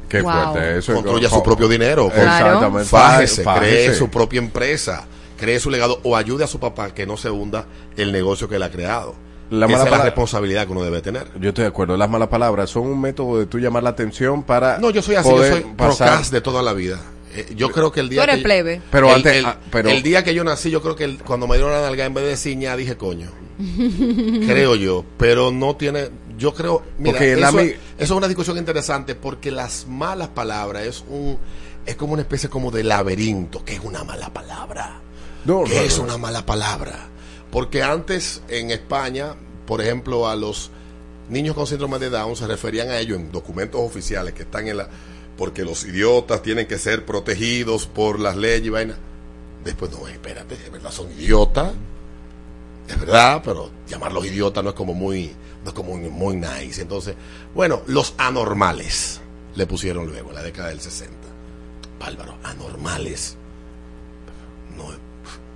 Qué Wow. fuerte. Eso es Construya su propio dinero. Exactamente. Fájese, Fájese. cree su propia empresa, cree su legado o ayude a su papá que no se hunda el negocio que él ha creado. La Esa mala es la palabra- responsabilidad que uno debe tener. Yo estoy de acuerdo. Las malas palabras son un método de tú llamar la atención para. No, yo soy así, yo soy pasar- procas de toda la vida. Eh, yo creo que el día Tú eres que yo- plebe. Pero el, antes- el- ah, pero- el día que yo nací, yo creo que el- cuando me dieron la nalga en vez de ciña dije coño. creo yo, pero no tiene, yo creo, mira, Porque eso, eso es una discusión interesante porque las malas palabras es un, es como una especie como de laberinto, que es una mala palabra. No, ¿Qué no, es no. una mala palabra? Porque antes en España, por ejemplo, a los niños con síndrome de Down se referían a ellos en documentos oficiales que están en la porque los idiotas tienen que ser protegidos por las leyes y vaina. Después no, espérate, de verdad son idiotas. es verdad, pero llamarlos idiotas no es como muy, no es como muy, nice. Entonces, bueno, los anormales le pusieron luego en la década del 60. Bárbaro, anormales. No,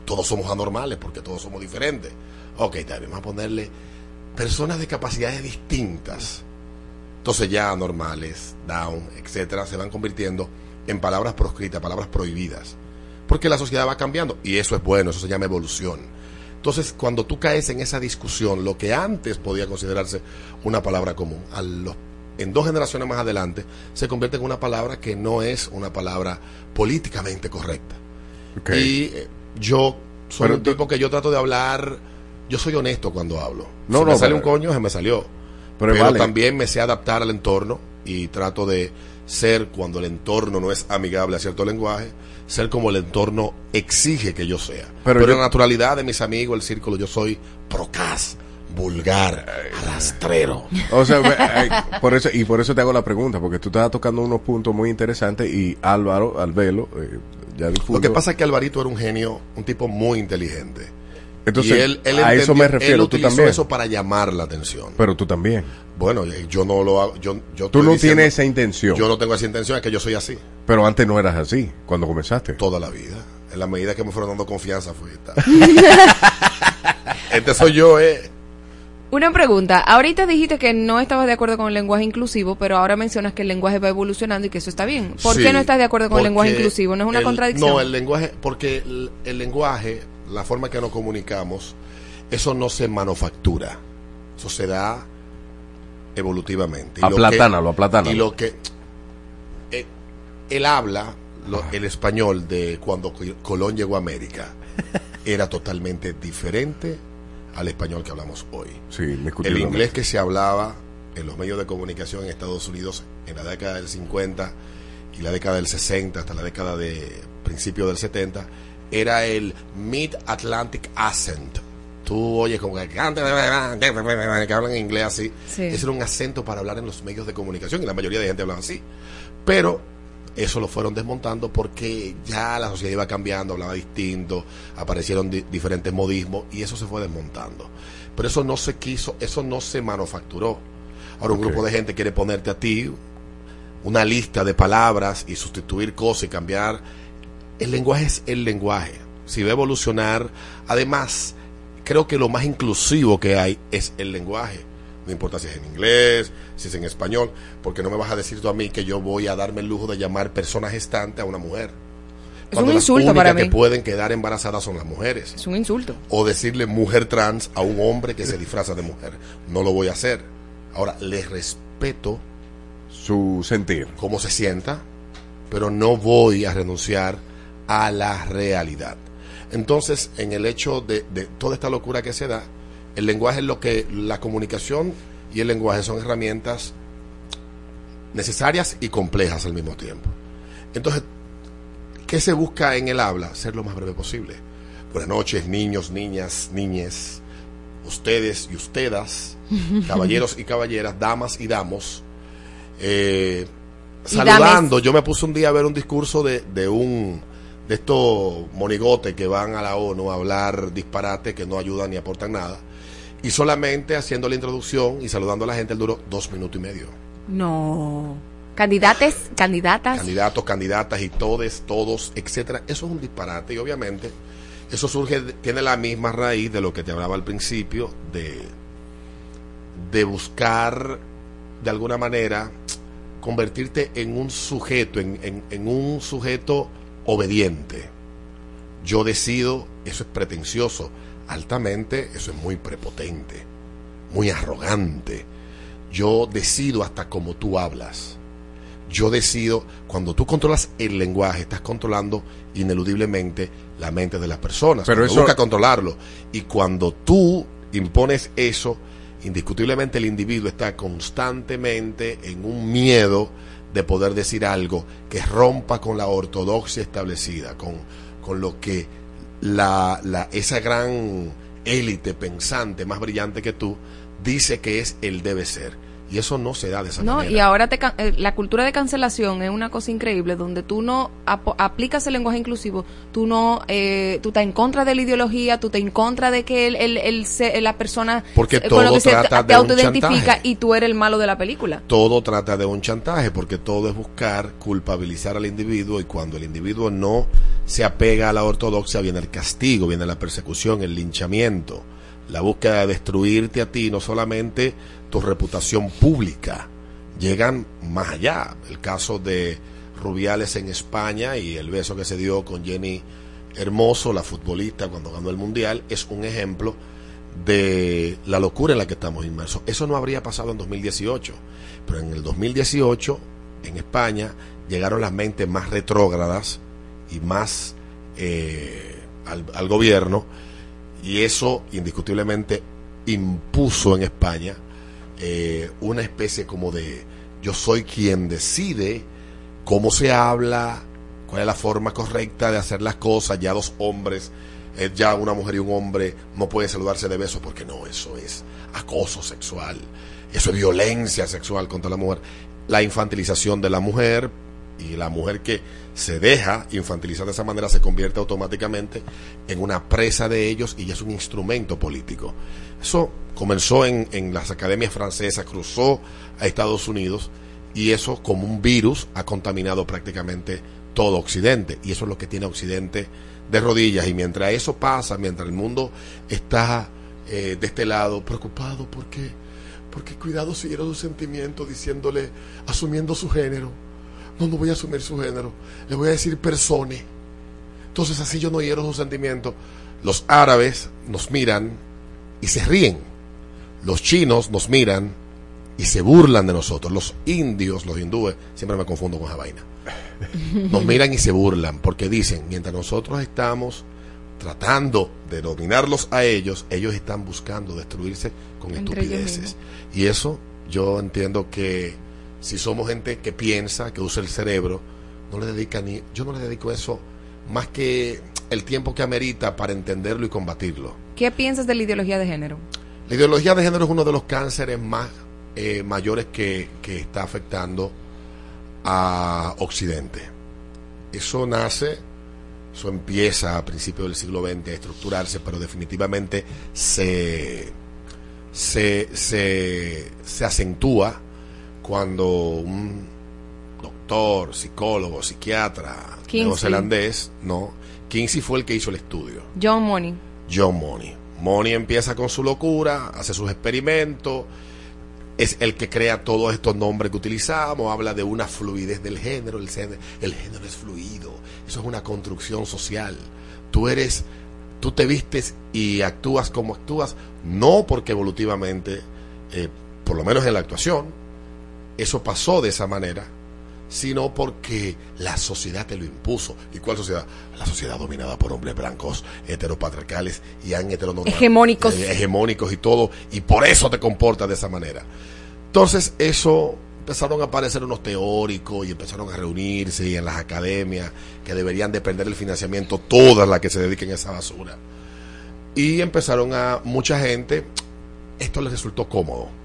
todos somos anormales porque todos somos diferentes. Ok, bien, vamos a ponerle personas de capacidades distintas. Entonces ya anormales, down, etcétera, se van convirtiendo en palabras proscritas, palabras prohibidas. Porque la sociedad va cambiando y eso es bueno, eso se llama evolución. Entonces, cuando tú caes en esa discusión, lo que antes podía considerarse una palabra común, a los- en dos generaciones más adelante, se convierte en una palabra que no es una palabra políticamente correcta. Ok. Y eh, yo soy Pero un tipo que yo trato de hablar, yo soy honesto cuando hablo. No, si no, me sale pero- un coño, se me salió. Pero Pero, vale. también me sé adaptar al entorno y trato de ser, cuando el entorno no es amigable a cierto lenguaje, ser como el entorno exige que yo sea. Pero Pero, yo- la naturalidad de mis amigos, el círculo, yo soy procaz, vulgar, rastrero. O sea, por eso, y por eso te hago la pregunta, porque tú estás tocando unos puntos muy interesantes y Álvaro, Albelo, eh, ya Lo que pasa es que Alvarito era un genio, un tipo muy inteligente. Entonces, y él, él a eso entendió- me refiero, él tú utilizó también. eso para llamar la atención. Pero tú también. Bueno, yo no lo hago. Yo, yo Tú estoy no diciendo- tienes esa intención. Yo no tengo esa intención, es que yo soy así. Pero antes no eras así, cuando comenzaste. Toda la vida. En la medida que me fueron dando confianza fue. tal. este soy yo, eh. Una pregunta. Ahorita dijiste que no estabas de acuerdo con el lenguaje inclusivo, pero ahora mencionas que el lenguaje va evolucionando y que eso está bien. ¿Por Sí, qué no estás de acuerdo con el lenguaje inclusivo? ¿No es una el- contradicción? No, el lenguaje, porque el, el lenguaje, la forma que nos comunicamos, eso no se manufactura. Eso se da evolutivamente. Y lo que- Aplatánalo, aplatánalo. Y lo que. eh, él habla, lo- el español de cuando Co- Colón llegó a América, era totalmente diferente al español que hablamos hoy. Sí, El inglés que se hablaba en los medios de comunicación en Estados Unidos en la década del 50 y la década del 60 hasta la década de principio del 70 era el Mid-Atlantic Accent. Tú oyes como que, que hablan en inglés así. Sí. Ese era un acento para hablar en los medios de comunicación y la mayoría de gente hablaba así. Pero eso lo fueron desmontando porque ya la sociedad iba cambiando, hablaba distinto, aparecieron di- diferentes modismos y eso se fue desmontando. Pero eso no se quiso, eso no se manufacturó. Ahora un grupo de gente quiere ponerte a ti una lista de palabras y sustituir cosas y cambiar. El lenguaje es el lenguaje. Si va a evolucionar, además, creo que lo más inclusivo que hay es el lenguaje. No importa si es en inglés, si es en español, porque no me vas a decir tú a mí que yo voy a darme el lujo de llamar persona gestante a una mujer. Es Cuando un las insulto únicas para que mí. pueden quedar embarazadas son las mujeres. Es un insulto. O decirle mujer trans a un hombre que se disfraza de mujer. No lo voy a hacer. Ahora, le respeto su sentir, cómo se sienta, pero no voy a renunciar a la realidad. Entonces, en el hecho de, de toda esta locura que se da, el lenguaje es lo que la comunicación y el lenguaje son herramientas necesarias y complejas al mismo tiempo. Entonces, ¿qué se busca en el habla? Ser lo más breve posible. Buenas noches, niños, niñas, niñes, ustedes y ustedes, caballeros y caballeras, damas y damos. Eh, saludando, yo me puse un día a ver un discurso de, de un de estos monigotes que van a la ONU a hablar disparate que no ayudan ni aportan nada. Y solamente haciendo la introducción y saludando a la gente, él duró dos minutos y medio. No. Candidates, candidatas. candidatos, candidatas y todes, todos, etcétera. Eso es un disparate y obviamente eso surge, tiene la misma raíz de lo que te hablaba al principio, de, de buscar de alguna manera convertirte en un sujeto, en, en- en un sujeto obediente. Yo decido, eso es pretencioso, altamente, eso es muy prepotente, muy arrogante. Yo decido hasta como tú hablas yo decido, cuando tú controlas el lenguaje, estás controlando ineludiblemente la mente de las personas. Pero eso- busca controlarlo. Y cuando tú impones eso, indiscutiblemente el individuo está constantemente en un miedo de poder decir algo que rompa con la ortodoxia establecida, con, con lo que la, la, esa gran élite pensante más brillante que tú dice que es el debe ser. Y eso no se da de esa No, manera. y ahora te can- eh, la cultura de cancelación es una cosa increíble donde tú no aplicas el lenguaje inclusivo, tú no, eh, tú estás en contra de la ideología, tú estás en contra de que el, el, el se- la persona Porque eh, con lo todo que se te autoidentifica y tú eres el malo de la película. todo trata de un chantaje porque todo es buscar culpabilizar al individuo y cuando el individuo no se apega a la ortodoxia viene el castigo, viene la persecución, el linchamiento, la búsqueda de destruirte a ti, no solamente tu reputación pública, llegan más allá. El caso de Rubiales en España y el beso que se dio con Jenny Hermoso, la futbolista cuando ganó el Mundial, es un ejemplo de la locura en la que estamos inmersos. Eso no habría pasado en 2018, pero en el 2018 en España llegaron las mentes más retrógradas y más eh, al, al gobierno y eso indiscutiblemente impuso en España eh, una especie como de yo soy quien decide cómo se habla, cuál es la forma correcta de hacer las cosas, ya dos hombres, eh, ya una mujer y un hombre no pueden saludarse de besos porque no, eso es acoso sexual, eso es violencia sexual contra la mujer, la infantilización de la mujer y la mujer que se deja infantilizar de esa manera se convierte automáticamente en una presa de ellos y ya es un instrumento político. Eso comenzó en, en las academias francesas, cruzó a Estados Unidos y eso como un virus ha contaminado prácticamente todo Occidente y eso es lo que tiene Occidente de rodillas y mientras eso pasa, mientras el mundo está eh, de este lado preocupado porque porque cuidado si hiero su sentimiento diciéndole asumiendo su género no, no voy a asumir su género. Le voy a decir persone. Entonces así yo no hiero su sentimiento. Los árabes nos miran y se ríen. Los chinos nos miran y se burlan de nosotros. Los indios, los hindúes, siempre me confundo con esa vaina. Nos miran y se burlan porque dicen, mientras nosotros estamos tratando de dominarlos a ellos, ellos están buscando destruirse con Entre estupideces. Y eso yo entiendo que si somos gente que piensa, que usa el cerebro, no le dedica ni, yo no le dedico eso más que el tiempo que amerita para entenderlo y combatirlo. ¿Qué piensas de la ideología de género? La ideología de género es uno de los cánceres más eh, mayores que, que está afectando a Occidente. Eso nace, eso empieza a principios del siglo XX a estructurarse, pero definitivamente se, se, se, se acentúa cuando un doctor, psicólogo, psiquiatra neozelandés, no, Kinsey fue el que hizo el estudio. John Money. John Money. Money empieza con su locura, hace sus experimentos, es el que crea todos estos nombres que utilizamos, habla de una fluidez del género, el género, el género es fluido, eso es una construcción social. Tú eres, tú te vistes y actúas como actúas, no porque evolutivamente, eh, por lo menos en la actuación, eso pasó de esa manera, sino porque la sociedad te lo impuso. ¿Y cuál sociedad? La sociedad dominada por hombres blancos, heteropatriarcales y han heteronormados. Hegemónicos. Eh, hegemónicos y todo, y por eso te comportas de esa manera. Entonces, eso empezaron a aparecer unos teóricos y empezaron a reunirse y en las academias que deberían depender del financiamiento todas las que se dediquen a esa basura. Y empezaron a mucha gente, esto les resultó cómodo.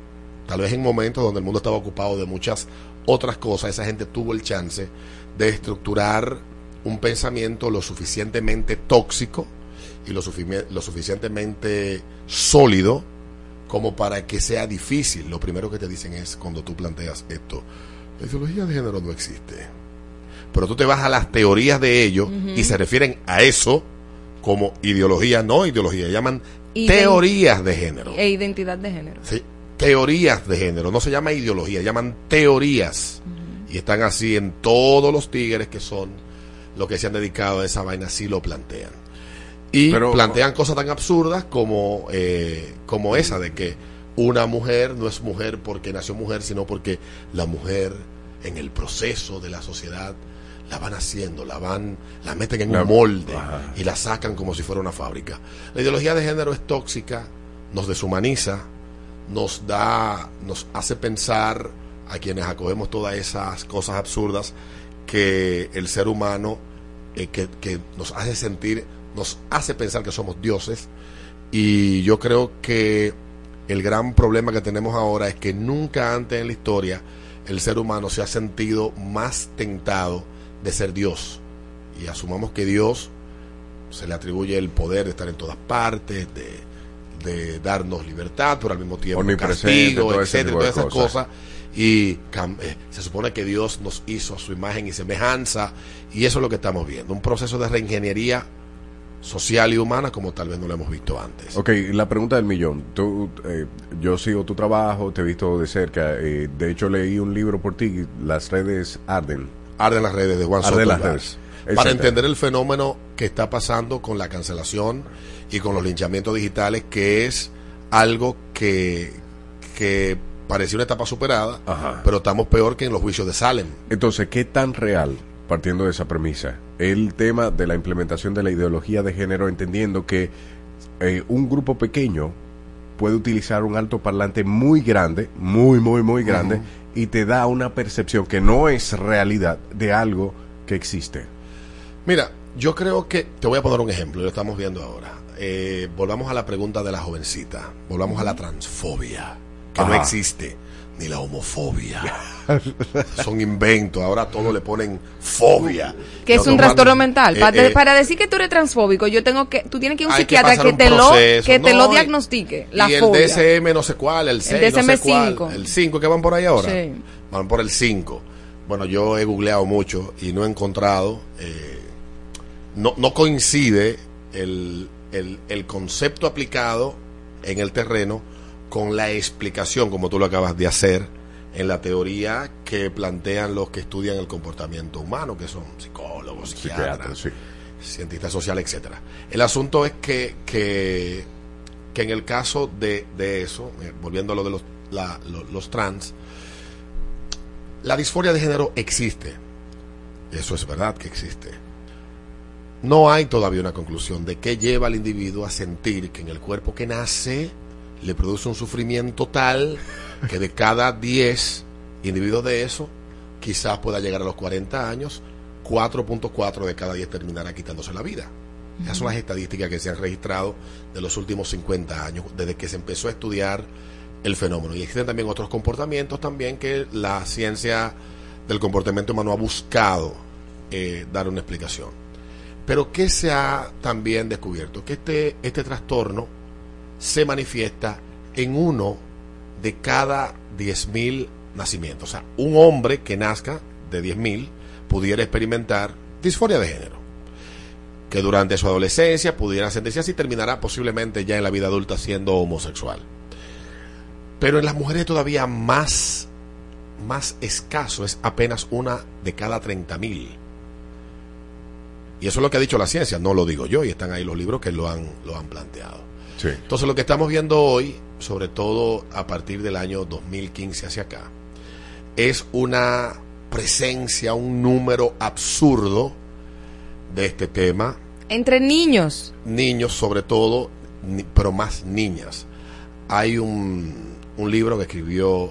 Tal vez en momentos donde el mundo estaba ocupado de muchas otras cosas, esa gente tuvo el chance de estructurar un pensamiento lo suficientemente tóxico y lo, lo suficientemente sólido como para que sea difícil. Lo primero que te dicen es cuando tú planteas esto, la ideología de género no existe. Pero tú te vas a las teorías de ellos y se refieren a eso como ideología, no ideología, llaman Ident- teorías de género. E identidad de género. Sí, teorías de género, no se llama ideología, llaman teorías. Y están así en todos los tigres que son los que se han dedicado a esa vaina, así lo plantean. Y Pero- plantean cosas tan absurdas como, eh, como esa de que una mujer no es mujer porque nació mujer, sino porque la mujer en el proceso de la sociedad la van haciendo, la van, la meten en La- un molde Ajá. y la sacan como si fuera una fábrica. La ideología de género es tóxica, nos deshumaniza, nos da, nos hace pensar a quienes acogemos todas esas cosas absurdas que el ser humano eh, que, que nos hace sentir, nos hace pensar que somos dioses y yo creo que el gran problema que tenemos ahora es que nunca antes en la historia el ser humano se ha sentido más tentado de ser Dios. Y asumamos que Dios se le atribuye el poder de estar en todas partes, de, de darnos libertad, pero al mismo tiempo castigo, todo etcétera, todas esas cosas. cosas. Y eh, se supone que Dios nos hizo a su imagen y semejanza, y eso es lo que estamos viendo, un proceso de reingeniería social y humana como tal vez no lo hemos visto antes. Ok, la pregunta del millón. Tú, eh, yo sigo tu trabajo, te he visto de cerca. eh, de hecho, leí un libro por ti, Las redes arden. Arden las redes de Juan Arden las Soto redes. Para entender el fenómeno que está pasando con la cancelación y con los linchamientos digitales, que es algo que, que parecía una etapa superada, pero estamos peor que en los juicios de Salem. Entonces, ¿qué tan real, partiendo de esa premisa, el tema de la implementación de la ideología de género, entendiendo que eh, un grupo pequeño puede utilizar un alto parlante muy grande, muy, muy, muy grande, y te da una percepción que no es realidad de algo que existe? Mira, yo creo que, te voy a poner un ejemplo, lo estamos viendo ahora. Eh, volvamos a la pregunta de la jovencita, volvamos a la transfobia, que no existe, ni la homofobia. Son inventos, ahora todo le ponen fobia. Que es un trastorno mental. Eh, Pa- de- eh, para decir que tú eres transfóbico, yo tengo que, tú tienes que ir a un que psiquiatra que, un te lo, que te ¿no? lo diagnostique. La y el fobia. DSM no sé cuál, el 6, no sé DSM-5. cuál, el 5 que van por ahí ahora. Sí. Van por el 5. Bueno, yo he googleado mucho y no he encontrado, eh, no, no coincide el, el, el concepto aplicado en el terreno con la explicación, como tú lo acabas de hacer, en la teoría que plantean los que estudian el comportamiento humano, que son psicólogos, psiquiatras, sí. cientistas sociales, etcétera. El asunto es que, que, que en el caso de, de eso, eh, volviendo a lo de los, la- lo- los trans, la disforia de género existe. Eso es verdad que existe. No hay todavía una conclusión de qué lleva al individuo a sentir que en el cuerpo que nace le produce un sufrimiento tal que de cada 10 individuos de eso, quizás pueda llegar a los 40 años, 4.4 de cada 10 terminará quitándose la vida. Esas son las estadísticas que se han registrado de los últimos 50 años, desde que se empezó a estudiar el fenómeno. Y existen también otros comportamientos también que la ciencia del comportamiento humano ha buscado eh, dar una explicación. Pero ¿qué se ha también descubierto? Que este, este trastorno se manifiesta en uno de cada 10.000 nacimientos. O sea, un hombre que nazca de 10.000 pudiera experimentar disforia de género. Que durante su adolescencia pudiera sentirse así y terminará posiblemente ya en la vida adulta siendo homosexual. Pero en las mujeres todavía más, más escaso, es apenas una de cada 30.000. Y eso es lo que ha dicho la ciencia, no lo digo yo, y están ahí los libros que lo han, lo han planteado. Sí. Entonces lo que estamos viendo hoy, sobre todo a partir del año 2015 hacia acá, es una presencia, un número absurdo de este tema, Entre niños. niños sobre todo, ni- pero más niñas. Hay un, un libro que escribió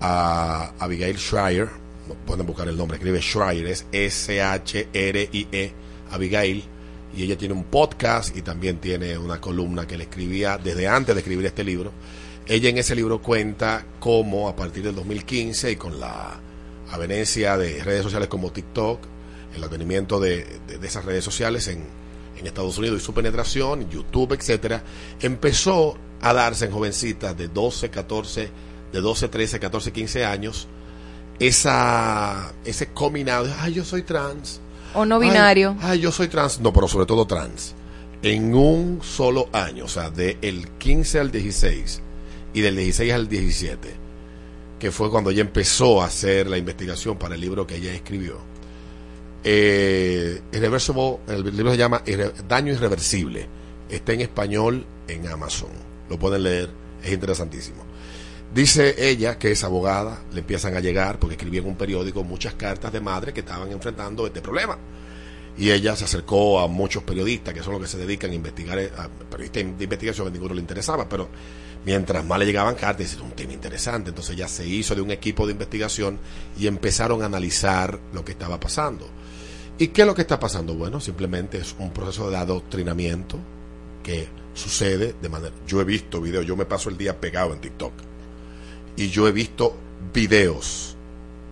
a Abigail Schreier, no pueden buscar el nombre, escribe Schreier, es S-H-R-I-E, Abigail, y ella tiene un podcast y también tiene una columna que le escribía desde antes de escribir este libro. Ella en ese libro cuenta cómo a partir del 2015 y con la avenencia de redes sociales como TikTok, el advenimiento de, de- de esas redes sociales en, en Estados Unidos y su penetración, YouTube, etcétera, empezó a darse en jovencitas de 12, 14, de 12, 13, 14, 15 años, esa, ese de, ay, yo soy trans. O no binario. Ay, yo soy trans. No, pero sobre todo trans. En un solo año, o sea, del 15 al 16 y del 16 al 17, que fue cuando ella empezó a hacer la investigación para el libro que ella escribió. Eh, Irreversible, el libro se llama Daño Irreversible. Está en español en Amazon. Lo pueden leer, es interesantísimo. Dice ella que es abogada, le empiezan a llegar, porque escribía en un periódico muchas cartas de madre que estaban enfrentando este problema. Y ella se acercó a muchos periodistas, que son los que se dedican a investigar, eh, a periodistas de investigación, a ninguno le interesaba, pero mientras más le llegaban cartas, es un tema interesante. Entonces ella se hizo de un equipo de investigación y empezaron a analizar lo que estaba pasando. ¿Y qué es lo que está pasando? Bueno, simplemente es un proceso de adoctrinamiento que sucede de manera... Yo he visto videos, yo me paso el día pegado en TikTok y yo he visto videos.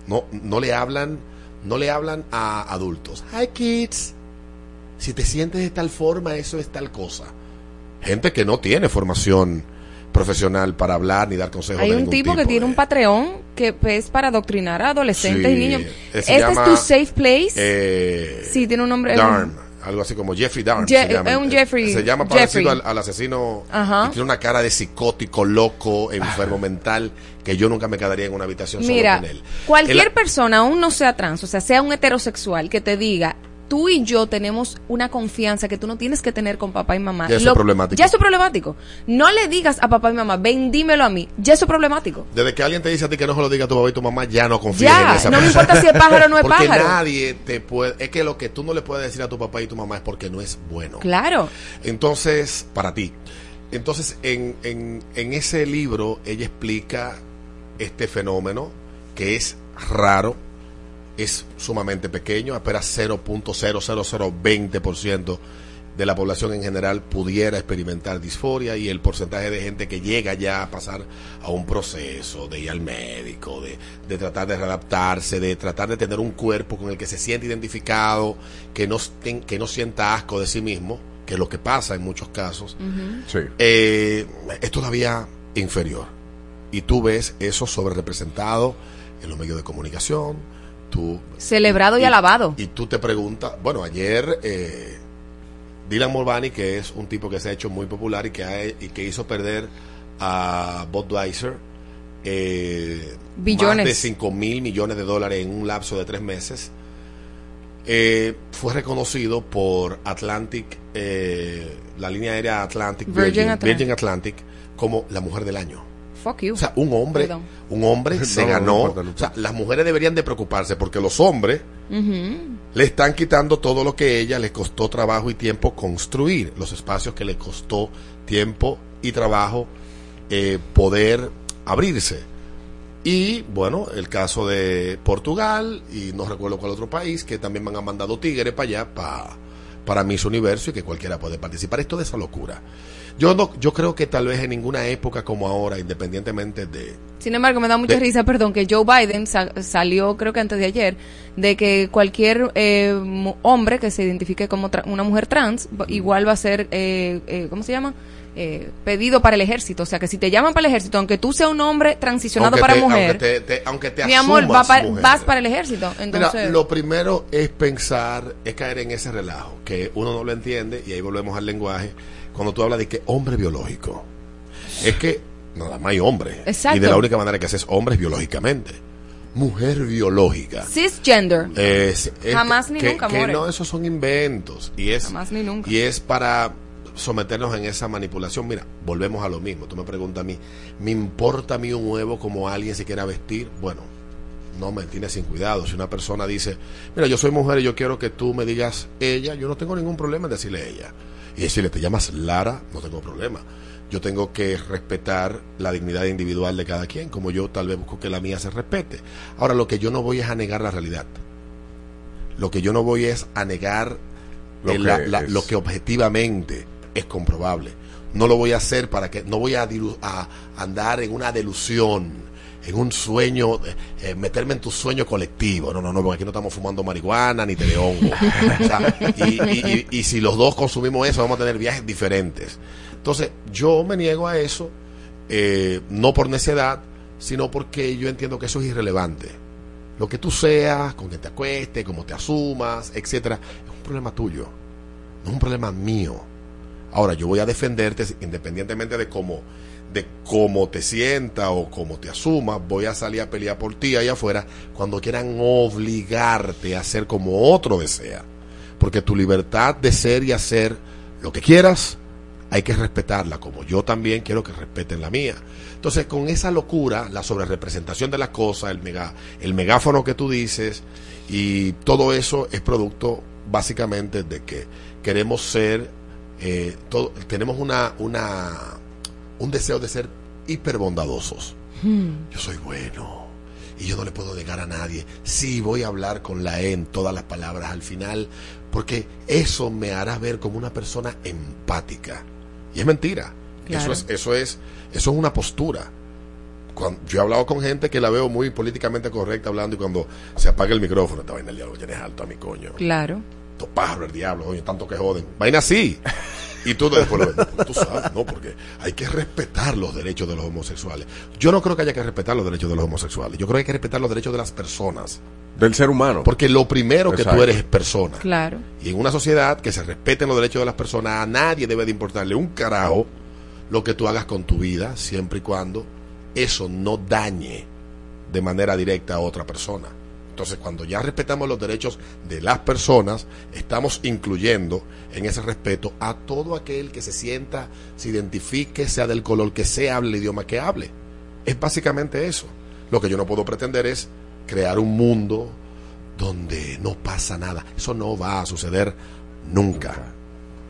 No, no le hablan, no le hablan a adultos. Hi kids. Si te sientes de tal forma, eso es tal cosa. Gente que no tiene formación profesional para hablar ni dar consejos. Hay de un tipo que tiene un Patreon que es para adoctrinar a adolescentes Sí, y niños. eh, Este llama, es tu safe place. Eh, sí, tiene un nombre. Darn, algo así como Jeffrey. Je- se llama. es un Eh, Jeffrey- Se llama parecido al, al asesino. Ajá. Y tiene una cara de psicótico, loco, enfermo mental, que yo nunca me quedaría en una habitación Mira, solo con él. cualquier persona, aún no sea trans, o sea, sea un heterosexual, que te diga, tú y yo tenemos una confianza que tú no tienes que tener con papá y mamá. Ya eso es problemático. Ya eso es problemático. No le digas a papá y mamá, ven, dímelo a mí. Ya eso es problemático. Desde que alguien te dice a ti que no se lo diga a tu papá y tu mamá, ya no confías Ya, en esa no me importa si es pájaro o no es porque pájaro. nadie te puede... Es que lo que tú no le puedes decir a tu papá y tu mamá es porque no es bueno. Claro. Entonces, para ti. Entonces, en, en, en ese libro, ella explica este fenómeno que es raro, es sumamente pequeño, apenas 0.00020% de la población en general pudiera experimentar disforia y el porcentaje de gente que llega ya a pasar a un proceso de ir al médico, de, de tratar de readaptarse, de tratar de tener un cuerpo con el que se siente identificado, que no, que no sienta asco de sí mismo, que es lo que pasa en muchos casos, eh, es todavía inferior. Y tú ves eso sobre representado en los medios de comunicación. Tú, Celebrado y, alabado. y tú te preguntas, bueno, ayer eh, Dylan Mulvaney, que es un tipo que se ha hecho muy popular y que, ha- y que hizo perder a Budweiser eh, Billones. más de 5 mil millones de dólares en un lapso de tres meses, eh, fue reconocido por Atlantic, eh, la línea aérea Atlantic, Virgin Virgin, Atlantic. Virgin Atlantic, como la mujer del año. Fuck you. O sea, un hombre, Perdón. un hombre se No, no, no ganó. importa, no o sea, las mujeres deberían de preocuparse porque los hombres le están quitando todo lo que a ella le costó trabajo y tiempo construir, los espacios que le costó tiempo y trabajo eh, poder abrirse. Y bueno, el caso de Portugal y no recuerdo cuál otro país que también me han mandado tigres para allá, pa- para Miss Universo y que cualquiera puede participar. Esto de esa locura. Yo no, yo creo que tal vez en ninguna época como ahora, independientemente de, Sin embargo, me da mucha De- risa, perdón, que Joe Biden sa- salió, creo que antes de ayer, de que cualquier eh, hombre que se identifique como tra- una mujer trans, igual va a ser, eh, eh, ¿cómo se llama? Eh, pedido para el ejército. O sea, que si te llaman para el ejército, aunque tú seas un hombre transicionado aunque para te- mujer, aunque te, te- aunque te mi amor, va pa- vas para el ejército. Mira, Entonces, lo primero es pensar, es caer en ese relajo, que uno no lo entiende, y ahí volvemos al lenguaje, cuando tú hablas de que hombre biológico. Es que nada más hay hombre. Exacto. Y de la única manera que haces hombres biológicamente. Mujer biológica. cisgender. Es- es Jamás ni que- nunca, que no, esos son inventos. Y es, Jamás ni nunca. y es para someternos en esa manipulación. Mira, volvemos a lo mismo. Tú me preguntas a mí, ¿me importa a mí un huevo como alguien se quiera vestir? Bueno, no me tiene sin cuidado. Si una persona dice, mira, yo soy mujer y yo quiero que tú me digas ella, yo no tengo ningún problema en decirle ella. Y decirle, te llamas Lara, no tengo problema. Yo tengo que respetar la dignidad individual de cada quien, como yo tal vez busco que la mía se respete. Ahora, lo que yo no voy es a negar la realidad. Lo que yo no voy es a negar Lo que la- lo que objetivamente es comprobable. No lo voy a hacer para que, no voy a, dilu- a andar en una delusión, en un sueño, eh, meterme en tu sueño colectivo. No, no, no, porque aquí no estamos fumando marihuana ni te hongo. O sea, y, y- y- y si los dos consumimos eso, vamos a tener viajes diferentes. Entonces, yo me niego a eso, eh, no por necedad, sino porque yo entiendo que eso es irrelevante. Lo que tú seas, con que te acuestes, cómo te asumas, etcétera, es un problema tuyo, no es un problema mío. Ahora, yo voy a defenderte independientemente de cómo, de cómo te sienta o cómo te asumas, voy a salir a pelear por ti allá afuera cuando quieran obligarte a hacer como otro desea. Porque tu libertad de ser y hacer lo que quieras, hay que respetarla, como yo también quiero que respeten la mía. Entonces, con esa locura, la sobrerepresentación de las cosas, el, mega, el megáfono que tú dices, y todo eso es producto básicamente de que queremos ser, eh, tenemos una, una, un deseo de ser hiperbondadosos. Yo soy bueno y yo no le puedo negar a nadie. Sí, voy a hablar con la E en todas las palabras al final, porque eso me hará ver como una persona empática. Y es mentira. Claro. Eso es, eso es, eso es una postura. Cuando, yo he hablado con gente que la veo muy políticamente correcta hablando y cuando se apaga el micrófono, esta vaina el diablo tienes alto a mi coño. Claro. Estos pájaros, el diablo, oye, tanto que joden. Vaina así. Y tú después lo ves, "No, tú sabes, no, porque hay que respetar los derechos de los homosexuales. Yo no creo que haya que respetar los derechos de los homosexuales. Yo creo que hay que respetar los derechos de las personas. Del ser humano. Porque lo primero que tú eres es persona. Claro. Y en una sociedad que se respeten los derechos de las personas, a nadie debe de importarle un carajo lo que tú hagas con tu vida, siempre y cuando eso no dañe de manera directa a otra persona. Entonces, cuando ya respetamos los derechos de las personas, estamos incluyendo en ese respeto a todo aquel que se sienta, se identifique, sea del color que sea, hable el idioma que hable. Es básicamente eso. Lo que yo no puedo pretender es crear un mundo donde no pasa nada. Eso no va a suceder nunca.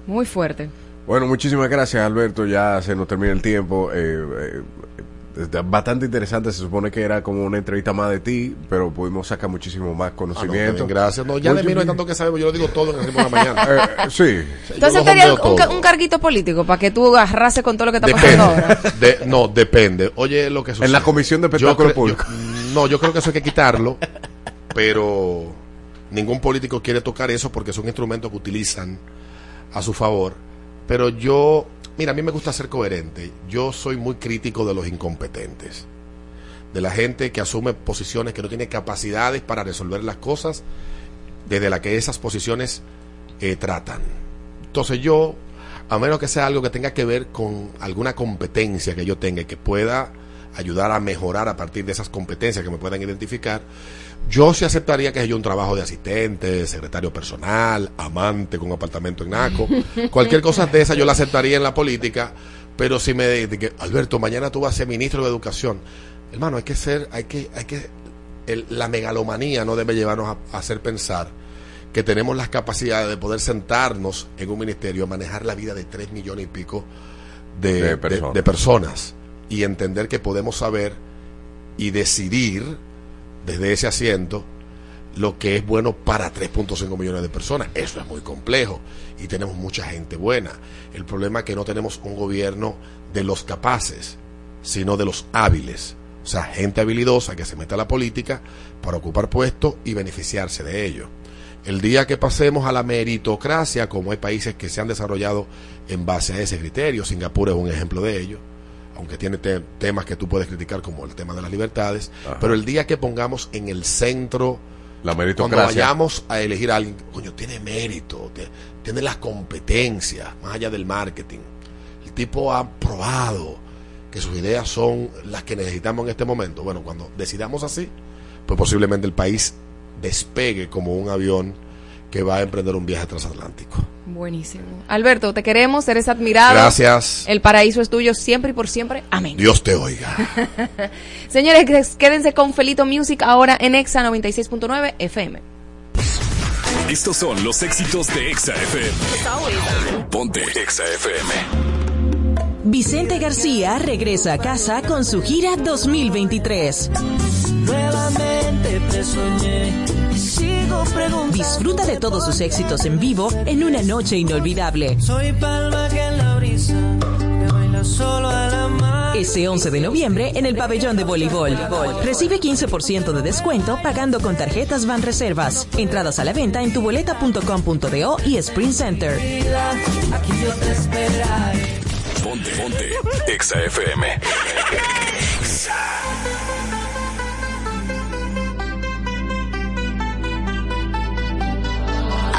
Muy fuerte. Bueno, muchísimas gracias, Alberto. Ya se nos termina el tiempo. Eh, eh, bastante interesante. Se supone que era como una entrevista más de ti, pero pudimos sacar muchísimo más Ah, no, conocimiento. Gracias. No, ya de mí no hay tanto que saber, yo lo digo todo en el ritmo de la mañana. Eh, sí. Entonces sería un, ca- un carguito político para que tú arrases con todo lo que está pasando ahora. De- no, depende. Oye, lo que sucede. En la Comisión de Yo Espectáculo Público. yo- no, yo creo que eso hay que quitarlo, pero ningún político quiere tocar eso porque es un instrumento que utilizan a su favor. Pero yo, mira, a mí me gusta ser coherente. Yo soy muy crítico de los incompetentes, de la gente que asume posiciones que no tiene capacidades para resolver las cosas desde la que esas posiciones eh, tratan. Entonces yo, a menos que sea algo que tenga que ver con alguna competencia que yo tenga y que pueda ayudar a mejorar a partir de esas competencias que me puedan identificar, yo sí aceptaría que haya un trabajo de asistente, secretario personal, amante con apartamento en Naco, cualquier cosa de esa yo la aceptaría en la política, pero si me que Alberto, mañana tú vas a ser ministro de educación, hermano, hay que ser, hay que, hay que, el- la megalomanía no debe llevarnos a, a hacer pensar que tenemos las capacidades de poder sentarnos en un ministerio a manejar la vida de tres millones y pico de, De de- personas. de personas y entender que podemos saber y decidir desde ese asiento lo que es bueno para 3.5 millones de personas. Eso es muy complejo y tenemos mucha gente buena. El problema es que no tenemos un gobierno de los capaces, sino de los hábiles. O sea, gente habilidosa que se mete a la política para ocupar puestos y beneficiarse de ello. El día que pasemos a la meritocracia, como hay países que se han desarrollado en base a ese criterio, Singapur es un ejemplo de ello, aunque tiene te- temas que tú puedes criticar como el tema de las libertades, pero el día que pongamos en el centro, La cuando vayamos a elegir a alguien, coño, tiene mérito, te- tiene las competencias, más allá del marketing. El tipo ha probado que sus ideas son las que necesitamos en este momento. Bueno, cuando decidamos así, pues posiblemente el país despegue como un avión que va a emprender un viaje transatlántico. Buenísimo. Alberto, te queremos, eres admirado. Gracias. El paraíso es tuyo siempre y por siempre. Amén. Dios te oiga. Señores, quédense con Felito Music ahora en Exa 96.9 FM. Estos son los éxitos de Exa FM. Ponte Exa FM. Vicente García regresa a casa con su gira 2023. Nuevamente te y sigo preguntando. Disfruta de todos sus éxitos en vivo en una noche inolvidable. Soy palma que en la brisa me baila solo a la mar. Ese 11 de noviembre en el pabellón de voleibol. Recibe 15% de descuento pagando con tarjetas Van Reservas. Entradas a la venta en tuboleta.com.do y Sprint Center. Aquí yo te esperaré. Ponte, ponte Exa FM.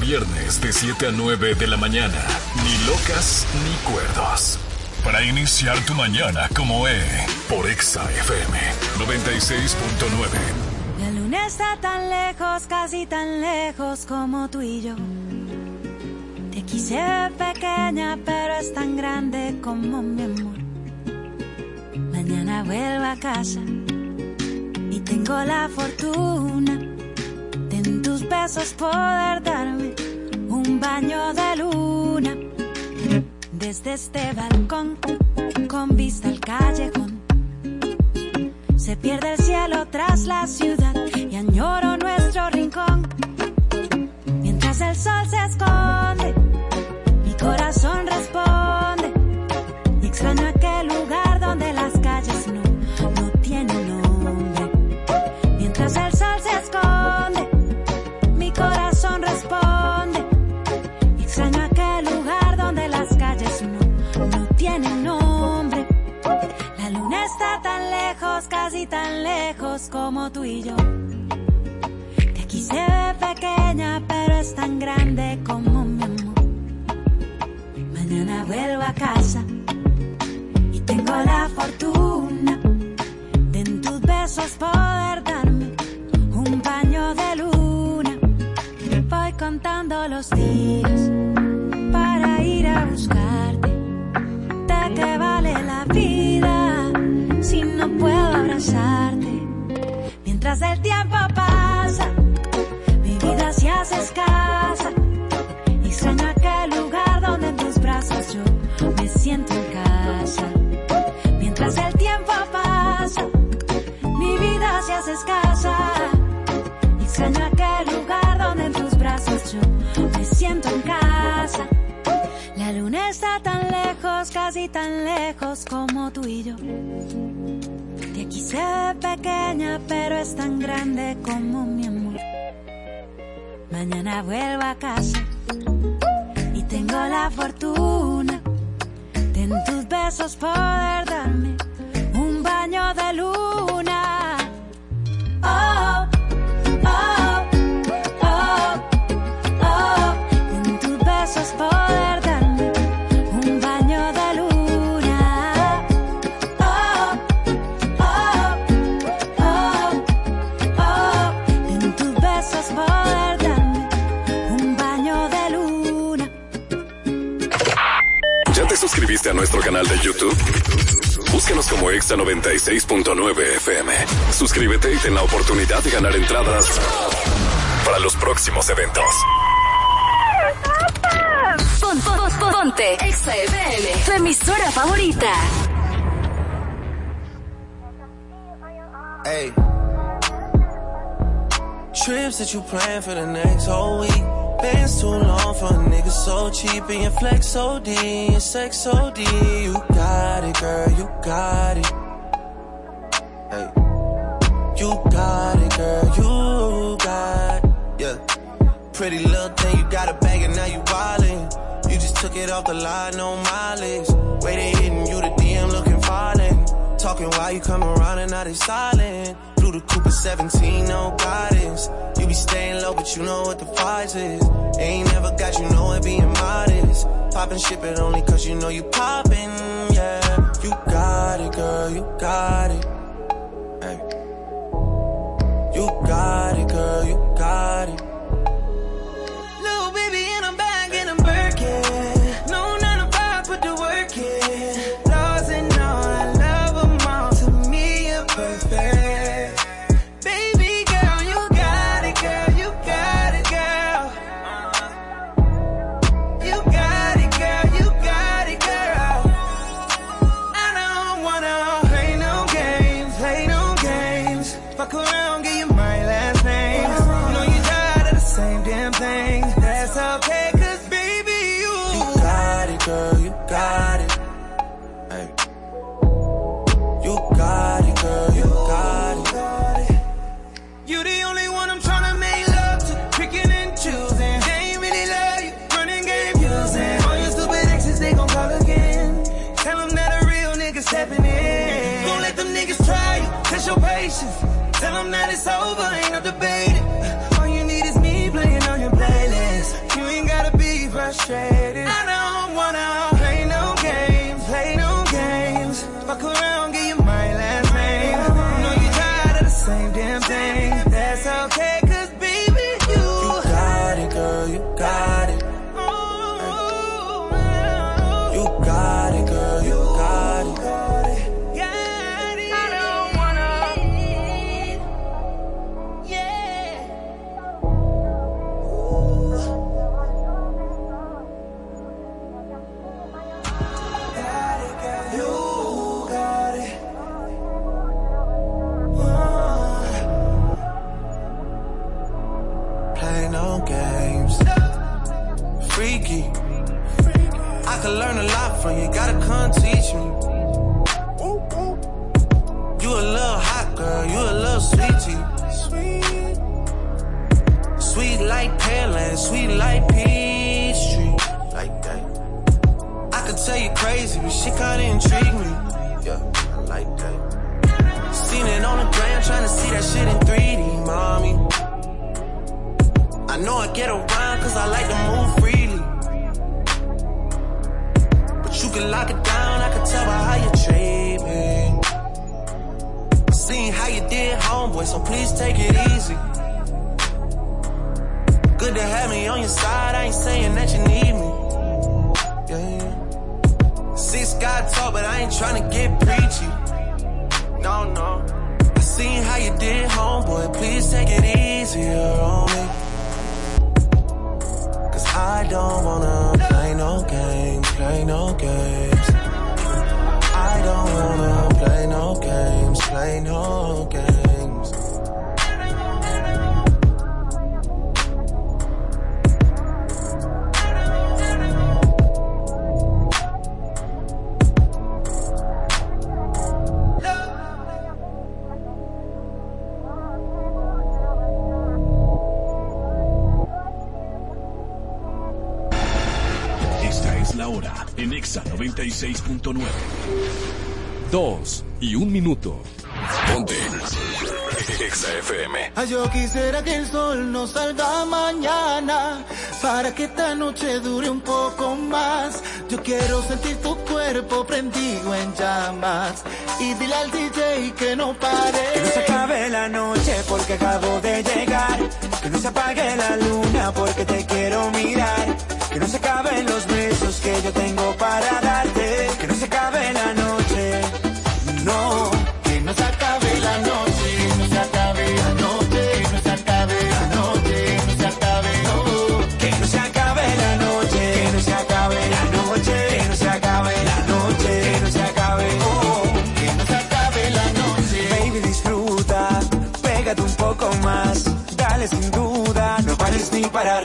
viernes de 7 a 9 de la mañana. Ni locas ni cuerdos. Para iniciar tu mañana como E. Por Exa FM 96.9. La luna está tan lejos, casi tan lejos como tú y yo. Te quise pequeña, pero es tan grande como mi amor. Mañana vuelvo a casa y tengo la fortuna besos poder darme un baño de luna desde este balcón con vista al callejón. Se pierde el cielo tras la ciudad y añoro nuestro rincón. Mientras el sol se esconde, mi corazón como tú y yo. De aquí se ve pequeña, pero es tan grande como mi amor. Mañana vuelvo a casa y tengo la fortuna de en tus besos poder darme un baño de luna. Voy contando los días para ir a buscarte. ¿De qué vale la vida si no puedo abrazarte? Casi tan lejos como tú y yo. De aquí se ve pequeña, pero es tan grande como mi amor. Mañana vuelvo a casa y tengo la fortuna de en tus besos poder darme un baño de luna. Oh, oh, canal de YouTube? Búscanos como Exa 96.9 FM. Suscríbete y ten la oportunidad de ganar entradas para los próximos eventos. Pon- pon- pon- ponte Exa FM, tu emisora favorita. Hey. Trips that you plan for the next whole week. Bands too long for a nigga so cheap and your flex OD, your sex OD. You got it, girl, you got it. Hey. You got it, girl, you got it. Yeah. Pretty little thing, you got a bag and now you wildin'. You just took it off the line, no mileage. They hitting you, the DM looking violent. Talking while you come around and now they silent. Blue the Cooper 17, no guidance. You be staying low, but you know what the price is. Ain't never got you know it being modest. Poppin' ship it only cause you know you poppin', yeah. You got it, girl, you got it. Hey. You got it, girl, you got it. Them that it's over, ain't no debating. All you need is me playing on your playlist. You ain't gotta be frustrated. I don't wanna know I get around cause I like to move freely. But you can lock it down, I can tell by how you treat me. Seen how you did, homeboy, so please take it easy. Good to have me on your side, I ain't saying that you need me. Yeah, yeah. Six God talk, but I ain't trying to get preachy. No, no. I seen how you did, homeboy, please take it easier on me. I don't wanna play no games, play no games. I don't wanna play no games, play no games. La hora en Exa 96.9. Dos y un minuto. Ponte. Exa FM. Ay, yo quisiera que el sol no salga mañana para que esta noche dure un poco más. Yo quiero sentir tu cuerpo prendido en llamas y dile al DJ que no pare. Que no se acabe la noche porque acabo de llegar. Que no se apague la luna porque te quiero mirar. Que no se acaben los besos que yo tengo para darte. Que no se acabe la noche. No. Que no se acabe la noche, que no se acabe la noche, que no se acabe la noche, que no se acabe. Que no se acabe la noche. Que no se acabe la noche. Que no se acabe la noche. Que no se acabe. Oh. Que no se acabe la noche. Baby, disfruta, pégate un poco más, dale sin duda, no pares ni para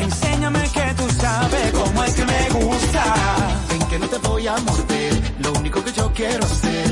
Enséñame que tú sabes cómo es que me gusta. Ven que no te voy a morder, lo único que yo quiero hacer